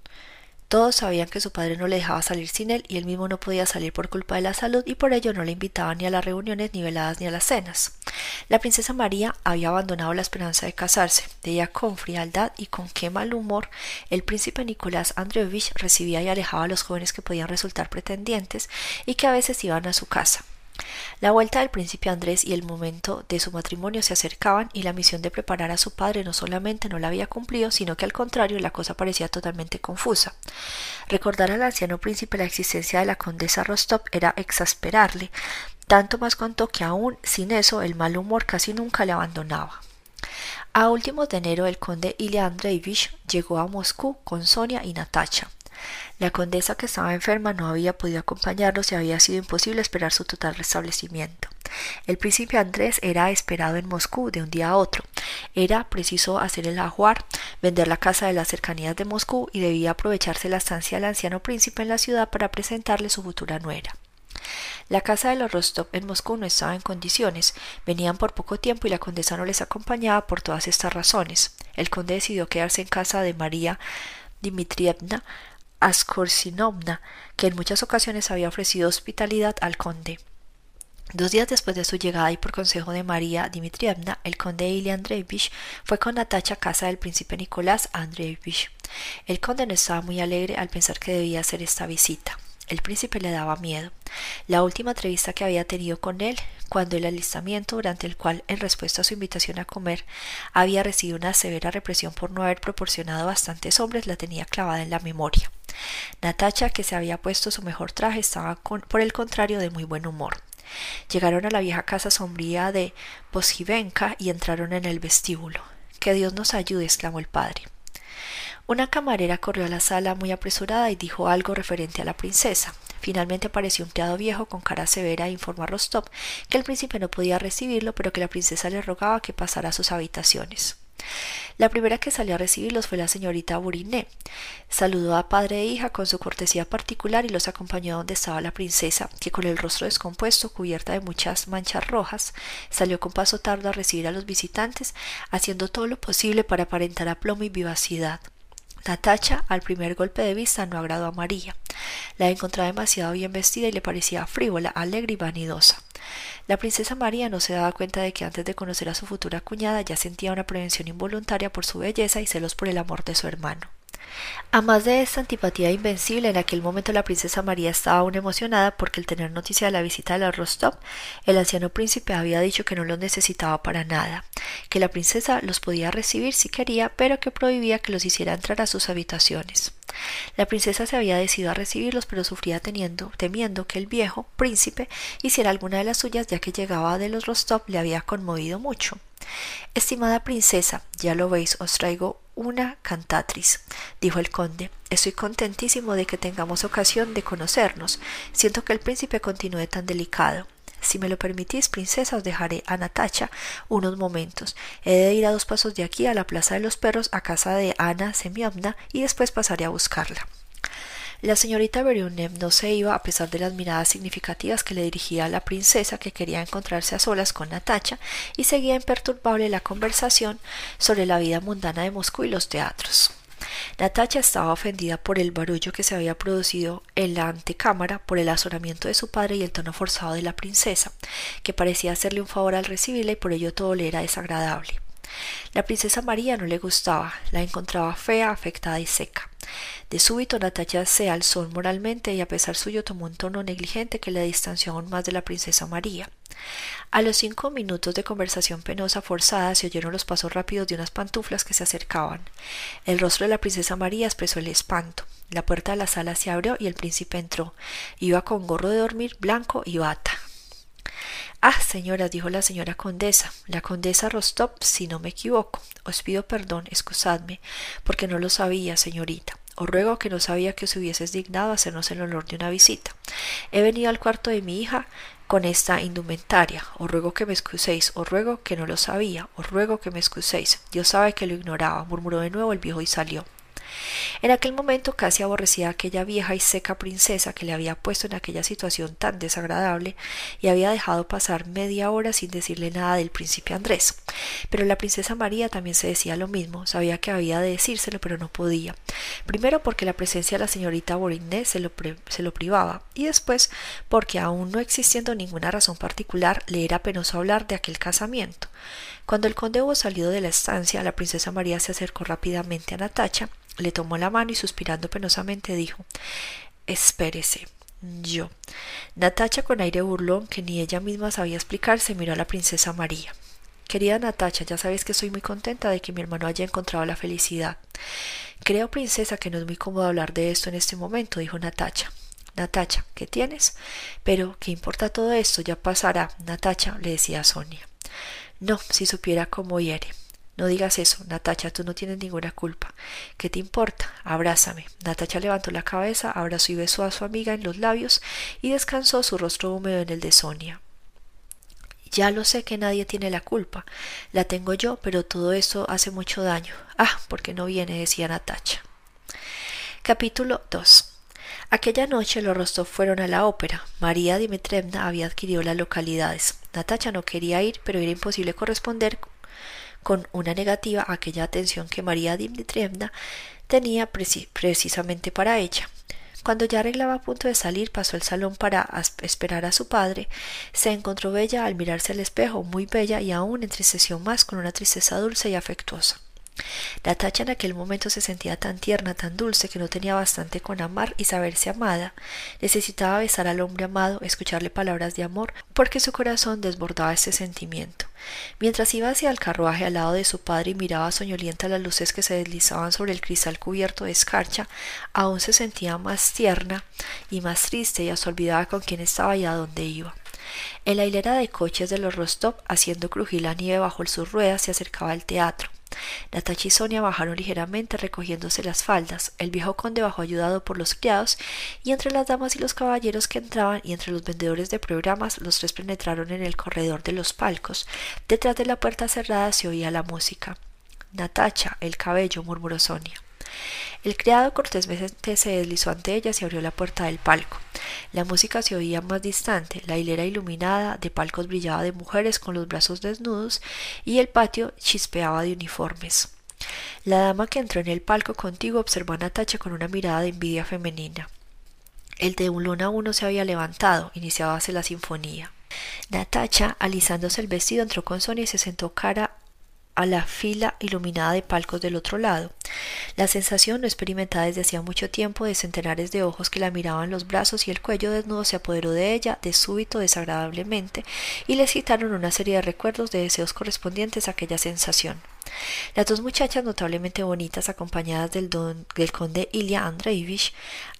todos sabían que su padre no le dejaba salir sin él y él mismo no podía salir por culpa de la salud y por ello no le invitaba ni a las reuniones ni veladas ni a las cenas. La princesa María había abandonado la esperanza de casarse. Ella con frialdad y con qué mal humor el príncipe Nicolás Andreevich recibía y alejaba a los jóvenes que podían resultar pretendientes y que a veces iban a su casa. La vuelta del príncipe Andrés y el momento de su matrimonio se acercaban y la misión de preparar a su padre no solamente no la había cumplido, sino que al contrario la cosa parecía totalmente confusa. Recordar al anciano príncipe la existencia de la condesa Rostov era exasperarle, tanto más cuanto que aún sin eso el mal humor casi nunca le abandonaba. A últimos de enero el conde Ilya Andreevich llegó a Moscú con Sonia y Natacha. La condesa que estaba enferma no había podido acompañarlos y había sido imposible esperar su total restablecimiento. El príncipe Andrés era esperado en Moscú de un día a otro. Era preciso hacer el ajuar, vender la casa de las cercanías de Moscú y debía aprovecharse la estancia del anciano príncipe en la ciudad para presentarle su futura nuera. La casa de los Rostov en Moscú no estaba en condiciones, venían por poco tiempo y la condesa no les acompañaba por todas estas razones. El conde decidió quedarse en casa de María Dmitrievna Askorsinovna, que en muchas ocasiones había ofrecido hospitalidad al conde. Dos días después de su llegada y por consejo de María Dmitrievna, el conde Ilya Andreevich fue con Natacha a casa del príncipe Nicolás Andreevich. El conde no estaba muy alegre al pensar que debía hacer esta visita. El príncipe le daba miedo. La última entrevista que había tenido con él, cuando el alistamiento durante el cual, en respuesta a su invitación a comer, había recibido una severa represión por no haber proporcionado bastantes hombres, la tenía clavada en la memoria. Natacha, que se había puesto su mejor traje, estaba por el contrario de muy buen humor. Llegaron a la vieja casa sombría de Posjivenka y entraron en el vestíbulo. Que Dios nos ayude, exclamó el padre. Una camarera corrió a la sala muy apresurada y dijo algo referente a la princesa. Finalmente apareció un criado viejo con cara severa e informó a Rostov que el príncipe no podía recibirlo, pero que la princesa le rogaba que pasara a sus habitaciones. La primera que salió a recibirlos fue la señorita Buriné. Saludó a padre e hija con su cortesía particular y los acompañó donde estaba la princesa, que con el rostro descompuesto, cubierta de muchas manchas rojas, salió con paso tardo a recibir a los visitantes, haciendo todo lo posible para aparentar aplomo y vivacidad. Natacha, al primer golpe de vista, no agradó a María. La encontraba demasiado bien vestida y le parecía frívola, alegre y vanidosa. La princesa María no se daba cuenta de que antes de conocer a su futura cuñada ya sentía una prevención involuntaria por su belleza y celos por el amor de su hermano. A más de esta antipatía invencible, en aquel momento la princesa María estaba aún emocionada porque al tener noticia de la visita de la Rostov, el anciano príncipe había dicho que no los necesitaba para nada, que la princesa los podía recibir si quería, pero que prohibía que los hiciera entrar a sus habitaciones. La princesa se había decidido a recibirlos, pero sufría teniendo, temiendo que el viejo príncipe hiciera alguna de las suyas, ya que llegaba de los Rostov le había conmovido mucho. Estimada princesa, ya lo veis, os traigo una cantatriz, dijo el conde. Estoy contentísimo de que tengamos ocasión de conocernos. Siento que el príncipe continúe tan delicado. Si me lo permitís, princesa, os dejaré a Natacha unos momentos. He de ir a dos pasos de aquí a la plaza de los perros, a casa de Ana Semiomna, y después pasaré a buscarla. La señorita Berionem no se iba a pesar de las miradas significativas que le dirigía a la princesa que quería encontrarse a solas con Natacha y seguía imperturbable la conversación sobre la vida mundana de Moscú y los teatros. Natacha estaba ofendida por el barullo que se había producido en la antecámara, por el azoramiento de su padre y el tono forzado de la princesa, que parecía hacerle un favor al recibirla y por ello todo le era desagradable. La princesa María no le gustaba, la encontraba fea, afectada y seca. De súbito Natacha se alzó moralmente y a pesar suyo tomó un tono negligente que le distanció aún más de la princesa María. A los cinco minutos de conversación penosa forzada se oyeron los pasos rápidos de unas pantuflas que se acercaban. El rostro de la princesa María expresó el espanto. La puerta de la sala se abrió y el príncipe entró. Iba con gorro de dormir blanco y bata. Ah, señora, dijo la señora condesa, la condesa Rostov, si no me equivoco. Os pido perdón, excusadme, porque no lo sabía, señorita. Os ruego que no sabía que os hubieses dignado hacernos el honor de una visita. He venido al cuarto de mi hija con esta indumentaria. Os ruego que me excuséis, os ruego que no lo sabía, os ruego que me excuséis. Dios sabe que lo ignoraba, murmuró de nuevo el viejo y salió. En aquel momento casi aborrecía a aquella vieja y seca princesa que le había puesto en aquella situación tan desagradable y había dejado pasar media hora sin decirle nada del príncipe Andrés. Pero la princesa María también se decía lo mismo, sabía que había de decírselo, pero no podía. Primero porque la presencia de la señorita Boriné se lo, se lo privaba, y después porque aún no existiendo ninguna razón particular le era penoso hablar de aquel casamiento. Cuando el conde hubo salido de la estancia, la princesa María se acercó rápidamente a Natacha le tomó la mano y suspirando penosamente dijo Espérese. Yo. Natacha, con aire burlón que ni ella misma sabía explicar, se miró a la princesa María. Querida Natacha, ya sabes que estoy muy contenta de que mi hermano haya encontrado la felicidad. Creo, princesa, que no es muy cómodo hablar de esto en este momento, dijo Natacha. Natacha, ¿qué tienes? Pero, ¿qué importa todo esto? Ya pasará, Natacha, le decía Sonia. No, si supiera cómo hiere. No digas eso, Natacha, tú no tienes ninguna culpa. ¿Qué te importa? Abrázame. Natacha levantó la cabeza, abrazó y besó a su amiga en los labios y descansó su rostro húmedo en el de Sonia. Ya lo sé que nadie tiene la culpa. La tengo yo, pero todo eso hace mucho daño. Ah, porque no viene, decía Natacha. Capítulo 2 Aquella noche los Rostov fueron a la ópera. María Dimitrievna había adquirido las localidades. Natacha no quería ir, pero era imposible corresponder con una negativa aquella atención que María Dimitrievna tenía precisamente para ella. Cuando ya arreglaba a punto de salir, pasó el salón para esperar a su padre. Se encontró bella al mirarse al espejo, muy bella y aún entristeció más con una tristeza dulce y afectuosa. La tacha en aquel momento se sentía tan tierna, tan dulce, que no tenía bastante con amar y saberse amada. Necesitaba besar al hombre amado, escucharle palabras de amor, porque su corazón desbordaba este sentimiento. Mientras iba hacia el carruaje al lado de su padre y miraba soñolienta las luces que se deslizaban sobre el cristal cubierto de escarcha, aún se sentía más tierna y más triste y se olvidaba con quién estaba y a dónde iba. En la hilera de coches de los Rostov, haciendo crujir la nieve bajo sus ruedas, se acercaba al teatro. Natacha y Sonia bajaron ligeramente recogiéndose las faldas. El viejo conde bajó ayudado por los criados y entre las damas y los caballeros que entraban y entre los vendedores de programas los tres penetraron en el corredor de los palcos. Detrás de la puerta cerrada se oía la música. Natacha, el cabello, murmuró Sonia. El criado cortésmente se deslizó ante ellas y abrió la puerta del palco. La música se oía más distante, la hilera iluminada de palcos brillaba de mujeres con los brazos desnudos y el patio chispeaba de uniformes. La dama que entró en el palco contigo observó a Natacha con una mirada de envidia femenina. El de un luna uno se había levantado, iniciábase la sinfonía. Natacha, alisándose el vestido, entró con Sonia y se sentó cara a la fila iluminada de palcos del otro lado. La sensación no experimentada desde hacía mucho tiempo de centenares de ojos que la miraban los brazos y el cuello desnudo se apoderó de ella de súbito desagradablemente y le citaron una serie de recuerdos de deseos correspondientes a aquella sensación. Las dos muchachas notablemente bonitas acompañadas del, don, del conde Ilya Andreevich,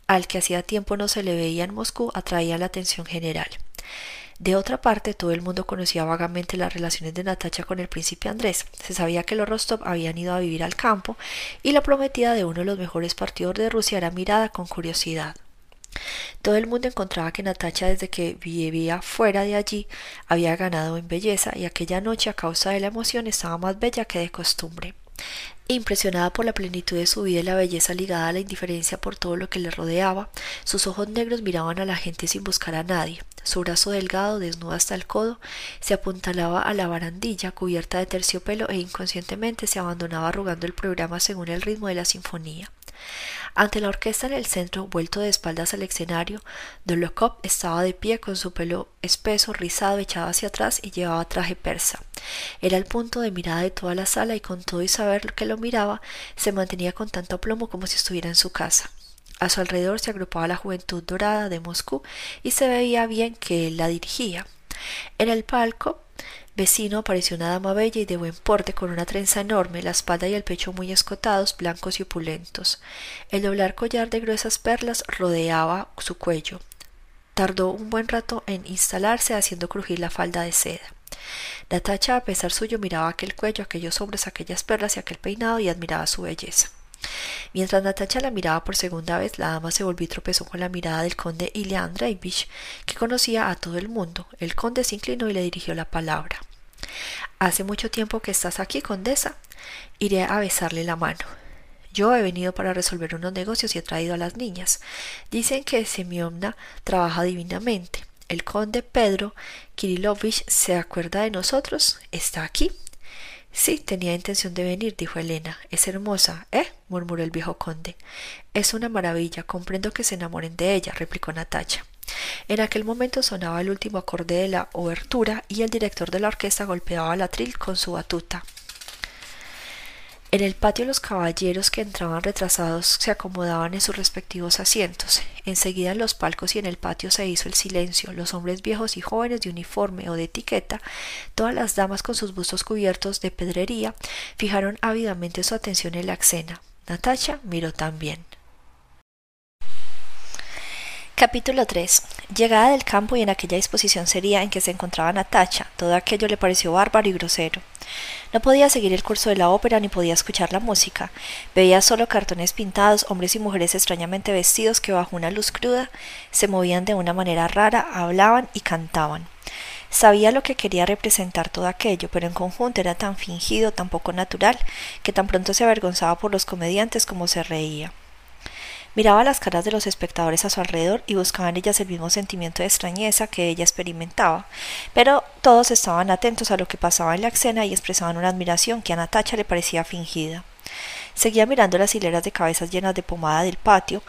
al que hacía tiempo no se le veía en Moscú, atraían la atención general. De otra parte, todo el mundo conocía vagamente las relaciones de Natacha con el príncipe Andrés. Se sabía que los Rostov habían ido a vivir al campo y la prometida de uno de los mejores partidos de Rusia era mirada con curiosidad. Todo el mundo encontraba que Natacha desde que vivía fuera de allí había ganado en belleza y aquella noche a causa de la emoción estaba más bella que de costumbre. Impresionada por la plenitud de su vida y la belleza ligada a la indiferencia por todo lo que le rodeaba, sus ojos negros miraban a la gente sin buscar a nadie. Su brazo delgado, desnudo hasta el codo, se apuntalaba a la barandilla cubierta de terciopelo e inconscientemente se abandonaba arrugando el programa según el ritmo de la sinfonía. Ante la orquesta en el centro, vuelto de espaldas al escenario, Dolokov estaba de pie con su pelo espeso, rizado, echado hacia atrás y llevaba traje persa. Era el punto de mirada de toda la sala y con todo y saber que lo miraba, se mantenía con tanto aplomo como si estuviera en su casa. A su alrededor se agrupaba la juventud dorada de Moscú y se veía bien que él la dirigía. En el palco vecino apareció una dama bella y de buen porte con una trenza enorme, la espalda y el pecho muy escotados, blancos y opulentos. El doblar collar de gruesas perlas rodeaba su cuello. Tardó un buen rato en instalarse haciendo crujir la falda de seda. Natacha, a pesar suyo, miraba aquel cuello, aquellos hombros, aquellas perlas y aquel peinado y admiraba su belleza. Mientras Natacha la miraba por segunda vez, la dama se volvió y tropezó con la mirada del conde Ilya Andreevich, que conocía a todo el mundo. El conde se inclinó y le dirigió la palabra. Hace mucho tiempo que estás aquí, condesa. Iré a besarle la mano. Yo he venido para resolver unos negocios y he traído a las niñas. Dicen que Semiomna trabaja divinamente. El conde Pedro Kirilovich se acuerda de nosotros. Está aquí. Sí, tenía intención de venir, dijo Elena. Es hermosa, ¿eh? Murmuró el viejo conde. Es una maravilla. Comprendo que se enamoren de ella, replicó Natacha. En aquel momento sonaba el último acorde de la obertura y el director de la orquesta golpeaba la tril con su batuta. En el patio los caballeros que entraban retrasados se acomodaban en sus respectivos asientos. Enseguida en los palcos y en el patio se hizo el silencio. Los hombres viejos y jóvenes de uniforme o de etiqueta, todas las damas con sus bustos cubiertos de pedrería, fijaron ávidamente su atención en la escena. Natacha miró también. Capítulo 3. Llegada del campo y en aquella disposición seria en que se encontraba Natacha, todo aquello le pareció bárbaro y grosero. No podía seguir el curso de la ópera ni podía escuchar la música. Veía solo cartones pintados, hombres y mujeres extrañamente vestidos que bajo una luz cruda se movían de una manera rara, hablaban y cantaban. Sabía lo que quería representar todo aquello, pero en conjunto era tan fingido, tan poco natural, que tan pronto se avergonzaba por los comediantes como se reía. Miraba las caras de los espectadores a su alrededor y buscaba en ellas el mismo sentimiento de extrañeza que ella experimentaba, pero todos estaban atentos a lo que pasaba en la escena y expresaban una admiración que a Natacha le parecía fingida. Seguía mirando las hileras de cabezas llenas de pomada del patio,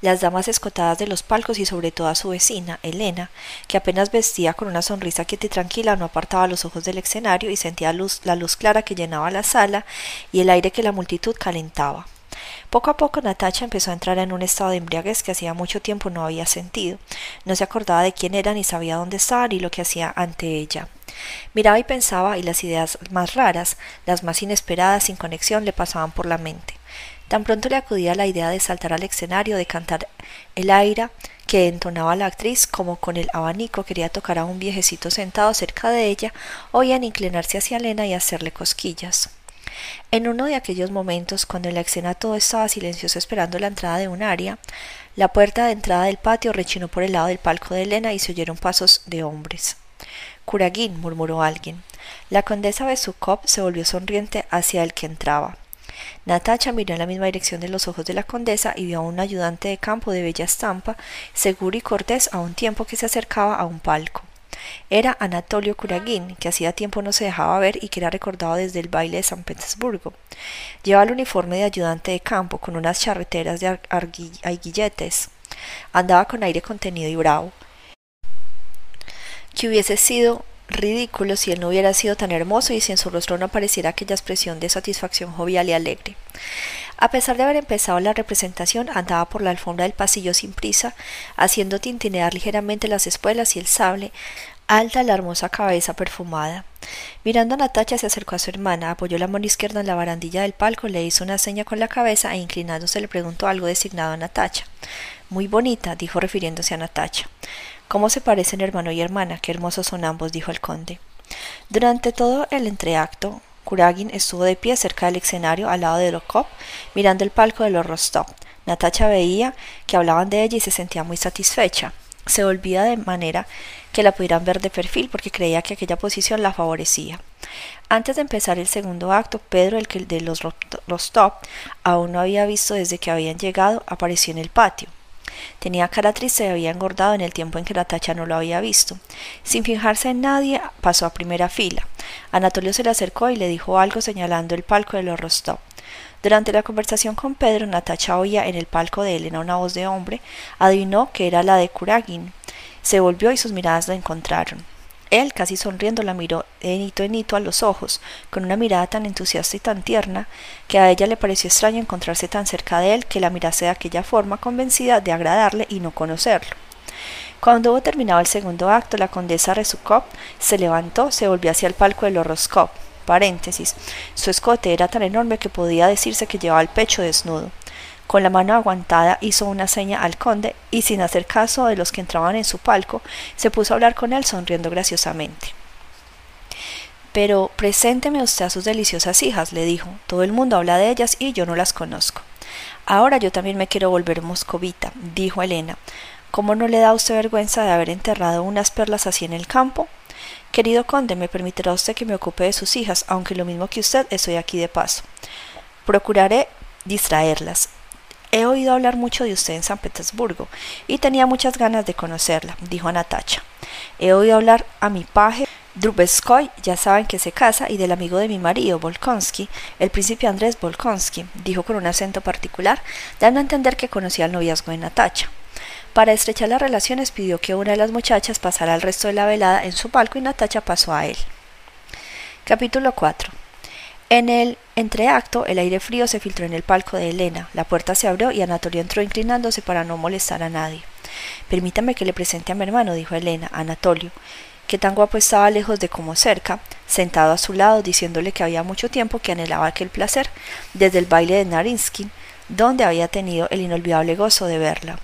las damas escotadas de los palcos y sobre todo a su vecina, Elena, que apenas vestía con una sonrisa quieta y tranquila, no apartaba los ojos del escenario y sentía luz, la luz clara que llenaba la sala y el aire que la multitud calentaba. Poco a poco Natacha empezó a entrar en un estado de embriaguez que hacía mucho tiempo no había sentido. No se acordaba de quién era, ni sabía dónde estaba, ni lo que hacía ante ella. Miraba y pensaba, y las ideas más raras, las más inesperadas, sin conexión, le pasaban por la mente. Tan pronto le acudía la idea de saltar al escenario, de cantar el aire que entonaba la actriz, como con el abanico quería tocar a un viejecito sentado cerca de ella, oían inclinarse hacia Elena y hacerle cosquillas. En uno de aquellos momentos, cuando en la escena todo estaba silencioso esperando la entrada de un área, la puerta de entrada del patio rechinó por el lado del palco de Elena y se oyeron pasos de hombres. Curaguín, murmuró alguien. La condesa Besukov se volvió sonriente hacia el que entraba. Natacha miró en la misma dirección de los ojos de la condesa y vio a un ayudante de campo de bella estampa, seguro y cortés a un tiempo que se acercaba a un palco. Era Anatolio Kuragin, que hacía tiempo no se dejaba ver y que era recordado desde el baile de San Petersburgo. Llevaba el uniforme de ayudante de campo con unas charreteras de aguilletes. Andaba con aire contenido y bravo. Que hubiese sido ridículo si él no hubiera sido tan hermoso y si en su rostro no apareciera aquella expresión de satisfacción jovial y alegre. A pesar de haber empezado la representación, andaba por la alfombra del pasillo sin prisa, haciendo tintinear ligeramente las espuelas y el sable, alta la hermosa cabeza perfumada. Mirando a Natacha se acercó a su hermana, apoyó la mano izquierda en la barandilla del palco, le hizo una seña con la cabeza e inclinándose le preguntó algo designado a Natacha. Muy bonita, dijo refiriéndose a Natacha. ¿Cómo se parecen hermano y hermana? Qué hermosos son ambos, dijo el conde. Durante todo el entreacto, Kuragin estuvo de pie cerca del escenario al lado de Lokop, mirando el palco de los Rostov. Natacha veía que hablaban de ella y se sentía muy satisfecha. Se volvía de manera que la pudieran ver de perfil porque creía que aquella posición la favorecía. Antes de empezar el segundo acto, Pedro, el que de los Rostov aún no había visto desde que habían llegado, apareció en el patio. Tenía cara triste y había engordado en el tiempo en que Natacha no lo había visto. Sin fijarse en nadie, pasó a primera fila. Anatolio se le acercó y le dijo algo señalando el palco de los Rostov. Durante la conversación con Pedro, Natacha oía en el palco de Elena una voz de hombre, adivinó que era la de Kuragin. Se volvió y sus miradas lo encontraron. Él, casi sonriendo, la miró de hito en hito a los ojos, con una mirada tan entusiasta y tan tierna, que a ella le pareció extraño encontrarse tan cerca de él que la mirase de aquella forma convencida de agradarle y no conocerlo. Cuando hubo terminado el segundo acto, la condesa Resukov se levantó, se volvió hacia el palco de los. Paréntesis. Su escote era tan enorme que podía decirse que llevaba el pecho desnudo. Con la mano aguantada hizo una seña al conde y sin hacer caso de los que entraban en su palco, se puso a hablar con él sonriendo graciosamente. Pero presénteme usted a sus deliciosas hijas, le dijo. Todo el mundo habla de ellas y yo no las conozco. Ahora yo también me quiero volver moscovita, dijo Elena. ¿Cómo no le da a usted vergüenza de haber enterrado unas perlas así en el campo? Querido conde, me permitirá usted que me ocupe de sus hijas, aunque lo mismo que usted estoy aquí de paso. Procuraré distraerlas. He oído hablar mucho de usted en San Petersburgo y tenía muchas ganas de conocerla, dijo Natacha. He oído hablar a mi paje Drubeskoy, ya saben que se casa, y del amigo de mi marido, Volkonsky, el príncipe Andrés Volkonsky, dijo con un acento particular, dando a entender que conocía el noviazgo de Natacha. Para estrechar las relaciones pidió que una de las muchachas pasara el resto de la velada en su palco y Natacha pasó a él. Capítulo 4 en el entreacto, el aire frío se filtró en el palco de Elena. La puerta se abrió y Anatolio entró inclinándose para no molestar a nadie. Permítame que le presente a mi hermano, dijo Elena, Anatolio, que tan guapo estaba lejos de como cerca, sentado a su lado, diciéndole que había mucho tiempo que anhelaba aquel placer, desde el baile de Narinsky, donde había tenido el inolvidable gozo de verla.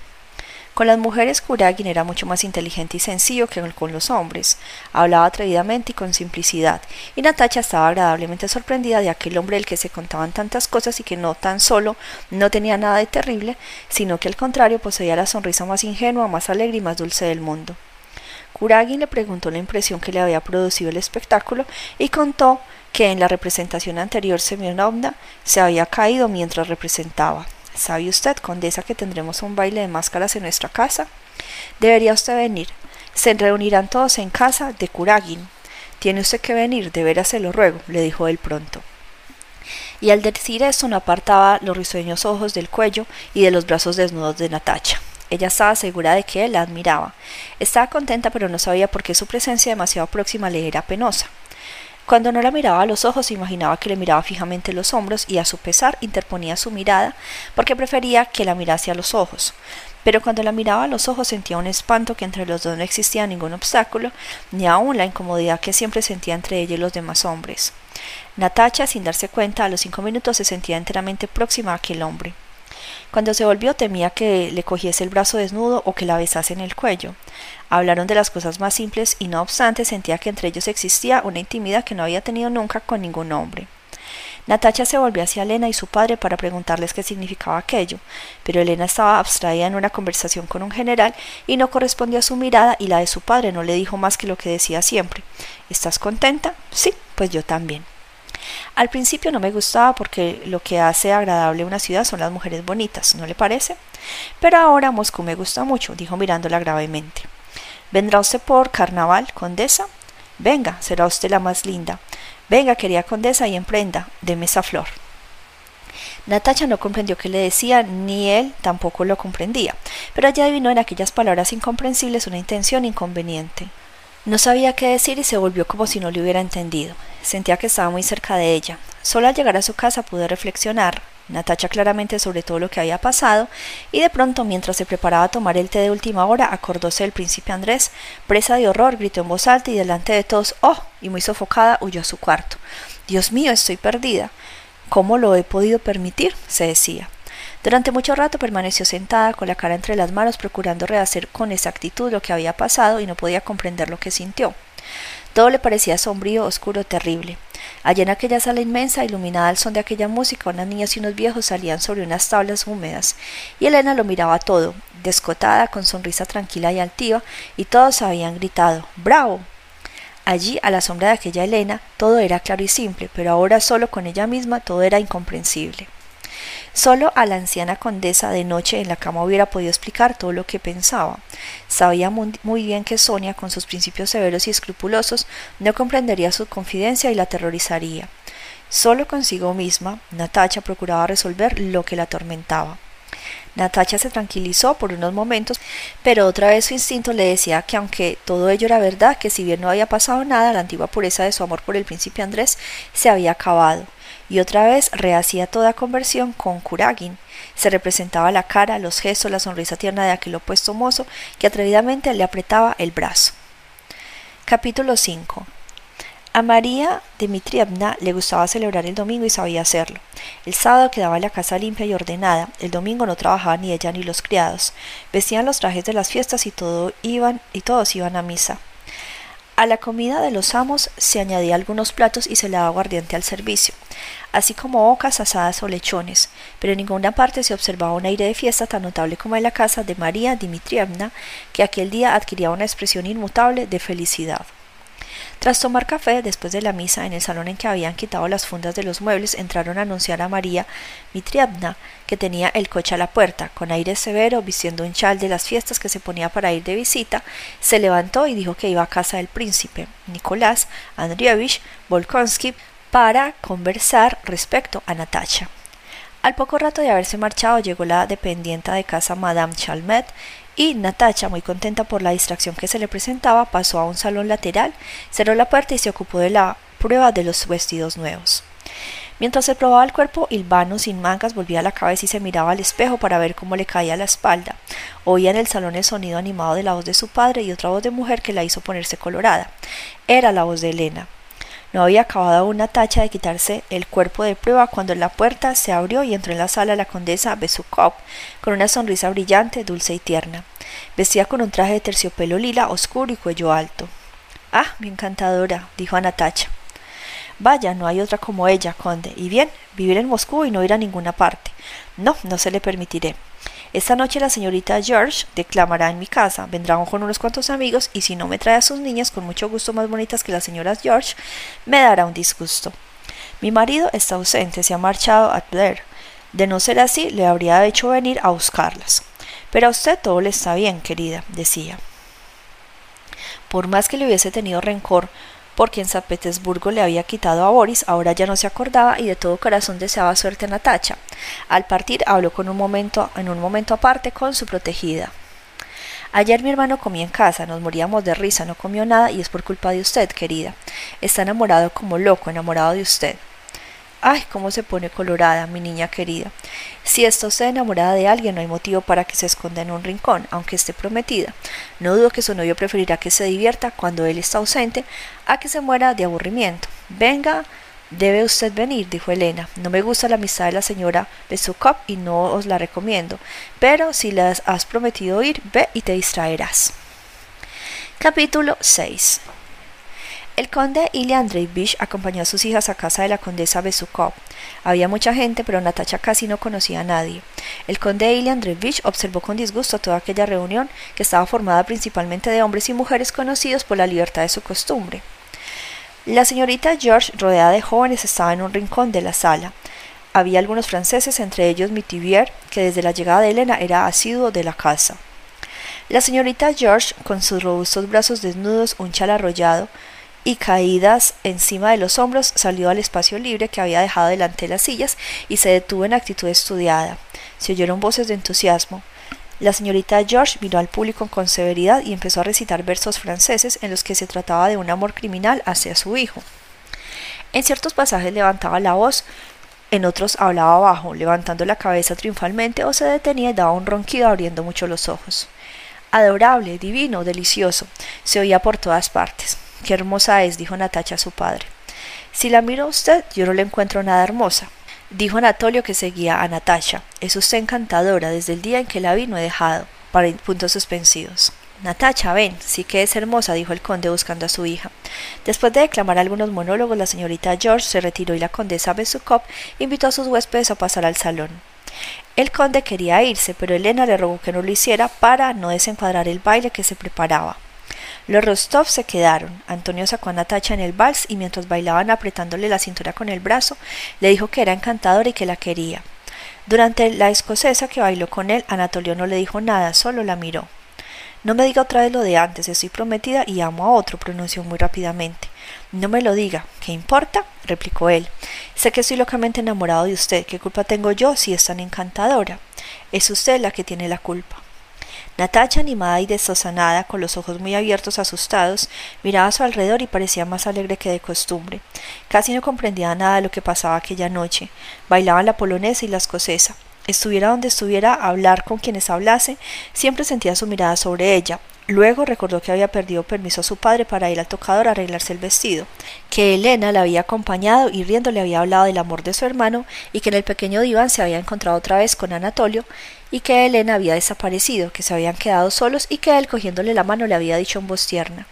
Con las mujeres Kuragin era mucho más inteligente y sencillo que con los hombres. Hablaba atrevidamente y con simplicidad, y Natacha estaba agradablemente sorprendida de aquel hombre del que se contaban tantas cosas y que no tan solo no tenía nada de terrible, sino que al contrario poseía la sonrisa más ingenua, más alegre y más dulce del mundo. Kuragin le preguntó la impresión que le había producido el espectáculo y contó que en la representación anterior Semyonovna se había caído mientras representaba. ¿Sabe usted, condesa, que tendremos un baile de máscaras en nuestra casa? Debería usted venir. Se reunirán todos en casa de Kuragin. Tiene usted que venir, de veras se lo ruego, le dijo él pronto. Y al decir esto no apartaba los risueños ojos del cuello y de los brazos desnudos de Natacha. Ella estaba segura de que él la admiraba. Estaba contenta, pero no sabía por qué su presencia demasiado próxima le era penosa. Cuando no la miraba a los ojos, imaginaba que le miraba fijamente los hombros y a su pesar interponía su mirada porque prefería que la mirase a los ojos. Pero cuando la miraba a los ojos sentía un espanto que entre los dos no existía ningún obstáculo, ni aun la incomodidad que siempre sentía entre ella y los demás hombres. Natacha, sin darse cuenta, a los cinco minutos se sentía enteramente próxima a aquel hombre. Cuando se volvió temía que le cogiese el brazo desnudo o que la besase en el cuello. Hablaron de las cosas más simples y no obstante sentía que entre ellos existía una intimidad que no había tenido nunca con ningún hombre. Natacha se volvió hacia Elena y su padre para preguntarles qué significaba aquello, pero Elena estaba abstraída en una conversación con un general y no correspondió a su mirada y la de su padre no le dijo más que lo que decía siempre. ¿Estás contenta? Sí, pues yo también. Al principio no me gustaba porque lo que hace agradable una ciudad son las mujeres bonitas, ¿no le parece? Pero ahora Moscú me gusta mucho, dijo mirándola gravemente. ¿Vendrá usted por carnaval, condesa? Venga, será usted la más linda. Venga, querida condesa, y emprenda, deme esa flor. Natacha no comprendió qué le decía, ni él tampoco lo comprendía, pero ella adivinó en aquellas palabras incomprensibles una intención inconveniente. No sabía qué decir y se volvió como si no le hubiera entendido. Sentía que estaba muy cerca de ella. Solo al llegar a su casa pude reflexionar, Natacha claramente sobre todo lo que había pasado, y de pronto, mientras se preparaba a tomar el té de última hora, acordóse del príncipe Andrés, presa de horror, gritó en voz alta y delante de todos ¡Oh! y muy sofocada huyó a su cuarto. Dios mío, estoy perdida. ¿Cómo lo he podido permitir? se decía. Durante mucho rato permaneció sentada con la cara entre las manos procurando rehacer con exactitud lo que había pasado y no podía comprender lo que sintió. Todo le parecía sombrío, oscuro, terrible. Allá en aquella sala inmensa, iluminada al son de aquella música, unas niñas y unos viejos salían sobre unas tablas húmedas, y Elena lo miraba todo, descotada, con sonrisa tranquila y altiva, y todos habían gritado ¡Bravo! Allí, a la sombra de aquella Elena, todo era claro y simple, pero ahora solo con ella misma todo era incomprensible. Solo a la anciana condesa de noche en la cama hubiera podido explicar todo lo que pensaba. Sabía muy bien que Sonia, con sus principios severos y escrupulosos, no comprendería su confidencia y la aterrorizaría. Solo consigo misma, Natacha procuraba resolver lo que la atormentaba. Natacha se tranquilizó por unos momentos, pero otra vez su instinto le decía que aunque todo ello era verdad, que si bien no había pasado nada, la antigua pureza de su amor por el príncipe Andrés se había acabado, y otra vez rehacía toda conversión con Kuragin. Se representaba la cara, los gestos, la sonrisa tierna de aquel opuesto mozo que atrevidamente le apretaba el brazo. Capítulo 5 a María Dmitrievna le gustaba celebrar el domingo y sabía hacerlo. El sábado quedaba la casa limpia y ordenada, el domingo no trabajaba ni ella ni los criados. Vestían los trajes de las fiestas y, todo iban, y todos iban a misa. A la comida de los amos se añadía algunos platos y se le daba aguardiente al servicio, así como ocas asadas o lechones, pero en ninguna parte se observaba un aire de fiesta tan notable como en la casa de María Dmitrievna, que aquel día adquiría una expresión inmutable de felicidad. Tras tomar café, después de la misa, en el salón en que habían quitado las fundas de los muebles, entraron a anunciar a María Mitrievna, que tenía el coche a la puerta, con aire severo, vistiendo un chal de las fiestas que se ponía para ir de visita, se levantó y dijo que iba a casa del príncipe, Nicolás Andrievich Volkonsky, para conversar respecto a Natacha. Al poco rato de haberse marchado llegó la dependienta de casa Madame Chalmet y Natacha, muy contenta por la distracción que se le presentaba, pasó a un salón lateral, cerró la puerta y se ocupó de la prueba de los vestidos nuevos. Mientras se probaba el cuerpo, Ilvano, sin mangas, volvía la cabeza y se miraba al espejo para ver cómo le caía la espalda. Oía en el salón el sonido animado de la voz de su padre y otra voz de mujer que la hizo ponerse colorada. Era la voz de Elena. No había acabado una tacha de quitarse el cuerpo de prueba cuando la puerta se abrió y entró en la sala la condesa Besukov, con una sonrisa brillante, dulce y tierna. Vestía con un traje de terciopelo lila oscuro y cuello alto. Ah, mi encantadora, dijo a Natacha. Vaya, no hay otra como ella, conde. Y bien, vivir en Moscú y no ir a ninguna parte. No, no se le permitiré. Esta noche la señorita George declamará en mi casa, vendrá con unos cuantos amigos y si no me trae a sus niñas con mucho gusto más bonitas que las señoras George, me dará un disgusto. Mi marido está ausente, se ha marchado a Blair. De no ser así, le habría hecho venir a buscarlas. Pero a usted todo le está bien, querida, decía. Por más que le hubiese tenido rencor, porque en San Petersburgo le había quitado a Boris, ahora ya no se acordaba y de todo corazón deseaba suerte a Natacha. Al partir habló con un momento, en un momento aparte con su protegida. Ayer mi hermano comía en casa, nos moríamos de risa, no comió nada y es por culpa de usted, querida. Está enamorado como loco, enamorado de usted. Ay, cómo se pone colorada, mi niña querida. Si está usted enamorada de alguien, no hay motivo para que se esconda en un rincón, aunque esté prometida. No dudo que su novio preferirá que se divierta cuando él está ausente a que se muera de aburrimiento. Venga, debe usted venir, dijo Elena. No me gusta la amistad de la señora Besukov y no os la recomiendo, pero si las has prometido ir, ve y te distraerás. Capítulo 6 El conde Ilya Andreevich acompañó a sus hijas a casa de la condesa Besukov. Había mucha gente, pero Natacha casi no conocía a nadie. El conde Ilya Andreevich observó con disgusto toda aquella reunión, que estaba formada principalmente de hombres y mujeres conocidos por la libertad de su costumbre. La señorita George, rodeada de jóvenes, estaba en un rincón de la sala. Había algunos franceses, entre ellos Mitivier, que desde la llegada de Elena era asiduo de la casa. La señorita George, con sus robustos brazos desnudos, un chal arrollado, y caídas encima de los hombros, salió al espacio libre que había dejado delante de las sillas y se detuvo en actitud estudiada. Se oyeron voces de entusiasmo. La señorita George miró al público con severidad y empezó a recitar versos franceses en los que se trataba de un amor criminal hacia su hijo. En ciertos pasajes levantaba la voz, en otros hablaba bajo, levantando la cabeza triunfalmente o se detenía y daba un ronquido abriendo mucho los ojos. Adorable, divino, delicioso, se oía por todas partes. Qué hermosa es, dijo Natacha a su padre. Si la miro a usted, yo no le encuentro nada hermosa. Dijo Anatolio que seguía a Natacha. Es usted encantadora, desde el día en que la vi no he dejado. Para puntos suspensivos. Natacha, ven, sí que es hermosa, dijo el conde buscando a su hija. Después de declamar algunos monólogos, la señorita George se retiró y la condesa Besukov invitó a sus huéspedes a pasar al salón. El conde quería irse, pero Elena le rogó que no lo hiciera para no desencuadrar el baile que se preparaba. Los Rostov se quedaron. Antonio sacó a Natacha en el vals y mientras bailaban apretándole la cintura con el brazo, le dijo que era encantadora y que la quería. Durante la escocesa que bailó con él, Anatolio no le dijo nada, solo la miró. No me diga otra vez lo de antes, estoy prometida y amo a otro, pronunció muy rápidamente. No me lo diga, ¿qué importa? replicó él. Sé que estoy locamente enamorado de usted, ¿qué culpa tengo yo si es tan encantadora? Es usted la que tiene la culpa. Natacha, animada y desosanada, con los ojos muy abiertos, asustados, miraba a su alrededor y parecía más alegre que de costumbre. Casi no comprendía nada de lo que pasaba aquella noche. Bailaban la polonesa y la escocesa. Estuviera donde estuviera, hablar con quienes hablase, siempre sentía su mirada sobre ella, Luego recordó que había perdido permiso a su padre para ir al tocador a arreglarse el vestido, que Elena la había acompañado y riendo le había hablado del amor de su hermano y que en el pequeño diván se había encontrado otra vez con Anatolio y que Elena había desaparecido, que se habían quedado solos y que él cogiéndole la mano le había dicho en voz tierna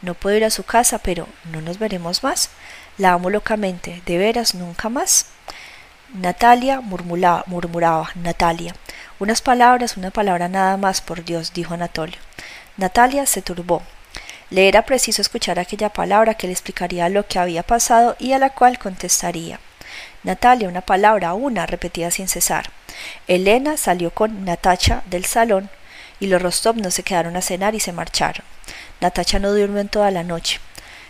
No puedo ir a su casa, pero no nos veremos más. La amo locamente, de veras nunca más. Natalia murmuraba, murmuraba Natalia. Unas palabras, una palabra nada más, por Dios, dijo Anatolio. Natalia se turbó. Le era preciso escuchar aquella palabra que le explicaría lo que había pasado y a la cual contestaría. Natalia, una palabra, una, repetía sin cesar. Elena salió con Natacha del salón y los Rostov no se quedaron a cenar y se marcharon. Natacha no durmió en toda la noche.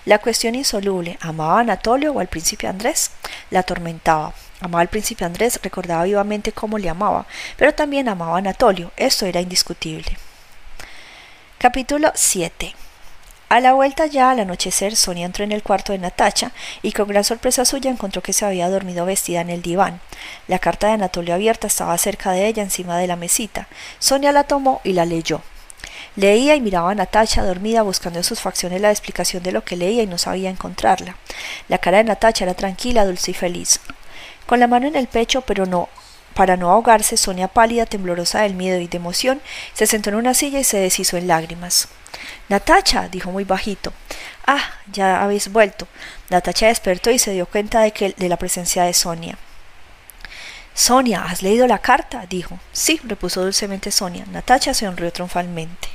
La cuestión insoluble, ¿amaba a Anatolio o al príncipe Andrés? La atormentaba. Amaba al príncipe Andrés, recordaba vivamente cómo le amaba, pero también amaba a Anatolio, esto era indiscutible. Capítulo 7 a la vuelta ya al anochecer, Sonia entró en el cuarto de Natacha y con gran sorpresa suya encontró que se había dormido vestida en el diván. La carta de Anatolio abierta estaba cerca de ella encima de la mesita. Sonia la tomó y la leyó. Leía y miraba a Natacha dormida buscando en sus facciones la explicación de lo que leía y no sabía encontrarla. La cara de Natacha era tranquila, dulce y feliz. Con la mano en el pecho, pero no para no ahogarse, Sonia pálida, temblorosa del miedo y de emoción, se sentó en una silla y se deshizo en lágrimas. Natacha, dijo muy bajito. Ah, ya habéis vuelto. Natacha despertó y se dio cuenta de, que, de la presencia de Sonia. Sonia, ¿has leído la carta? dijo. Sí, repuso dulcemente Sonia. Natacha sonrió triunfalmente.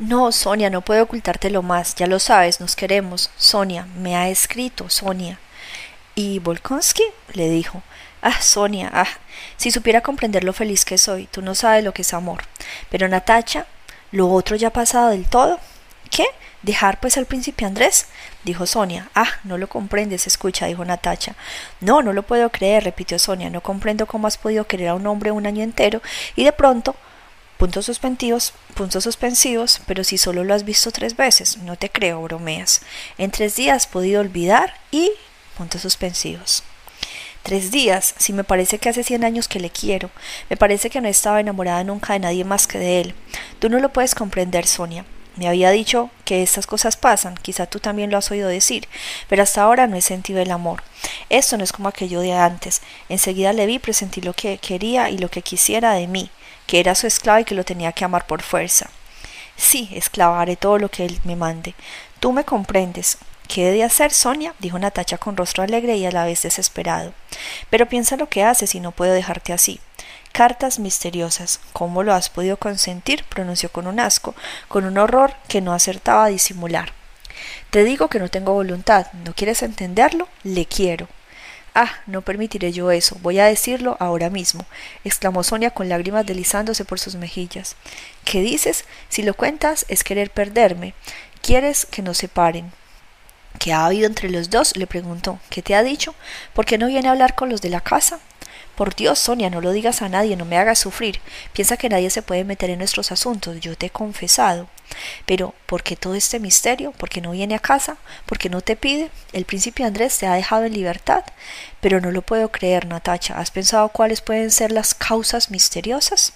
No, Sonia, no puedo ocultártelo más. Ya lo sabes, nos queremos. Sonia, me ha escrito, Sonia. ¿Y Volkonsky? le dijo. Ah, Sonia, ah, si supiera comprender lo feliz que soy, tú no sabes lo que es amor. Pero Natacha, ¿lo otro ya ha pasado del todo? ¿Qué? ¿Dejar pues al príncipe Andrés? dijo Sonia. Ah, no lo comprendes, escucha, dijo Natacha. No, no lo puedo creer, repitió Sonia. No comprendo cómo has podido querer a un hombre un año entero y de pronto puntos suspensivos, puntos suspensivos, pero si solo lo has visto tres veces, no te creo, bromeas. En tres días has podido olvidar y puntos suspensivos. Tres días, si me parece que hace cien años que le quiero, me parece que no estaba enamorada nunca de nadie más que de él. Tú no lo puedes comprender, Sonia. Me había dicho que estas cosas pasan, quizá tú también lo has oído decir, pero hasta ahora no he sentido el amor. Esto no es como aquello de antes. Enseguida le vi, presentí lo que quería y lo que quisiera de mí, que era su esclavo y que lo tenía que amar por fuerza. Sí, esclava, haré todo lo que él me mande. Tú me comprendes. ¿Qué he de hacer, Sonia? dijo Natacha con rostro alegre y a la vez desesperado. Pero piensa lo que haces y no puedo dejarte así. Cartas misteriosas. ¿Cómo lo has podido consentir? pronunció con un asco, con un horror que no acertaba a disimular. Te digo que no tengo voluntad. ¿No quieres entenderlo? Le quiero. Ah, no permitiré yo eso. Voy a decirlo ahora mismo, exclamó Sonia con lágrimas deslizándose por sus mejillas. ¿Qué dices? Si lo cuentas es querer perderme. Quieres que nos separen. ¿Qué ha habido entre los dos? le preguntó. ¿Qué te ha dicho? ¿Por qué no viene a hablar con los de la casa? Por Dios, Sonia, no lo digas a nadie, no me hagas sufrir. Piensa que nadie se puede meter en nuestros asuntos, yo te he confesado. Pero, ¿por qué todo este misterio? ¿Por qué no viene a casa? ¿Por qué no te pide? El príncipe Andrés te ha dejado en libertad. Pero no lo puedo creer, Natacha. ¿Has pensado cuáles pueden ser las causas misteriosas?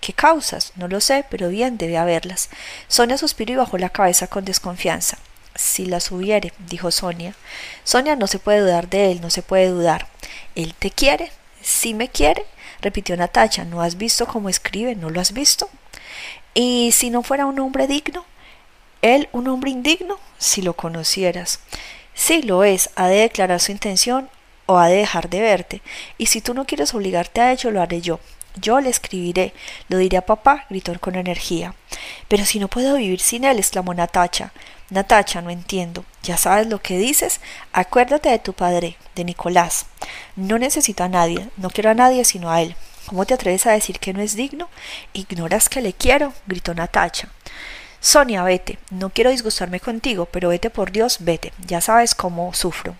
¿Qué causas? No lo sé, pero bien, debe haberlas. Sonia suspiró y bajó la cabeza con desconfianza. Si las hubiere, dijo Sonia. Sonia no se puede dudar de él, no se puede dudar. Él te quiere, ¿Sí me quiere? repitió Natacha. ¿No has visto cómo escribe? ¿No lo has visto? ¿Y si no fuera un hombre digno? ¿Él un hombre indigno? Si lo conocieras. Sí lo es, ha de declarar su intención o ha de dejar de verte. Y si tú no quieres obligarte a ello, lo haré yo. Yo le escribiré, lo diré a papá, gritó con energía. Pero si no puedo vivir sin él, exclamó Natacha. Natacha, no entiendo. ¿Ya sabes lo que dices? Acuérdate de tu padre, de Nicolás. No necesito a nadie, no quiero a nadie sino a él. ¿Cómo te atreves a decir que no es digno? Ignoras que le quiero, gritó Natacha. Sonia, vete. No quiero disgustarme contigo, pero vete por Dios, vete. Ya sabes cómo sufro.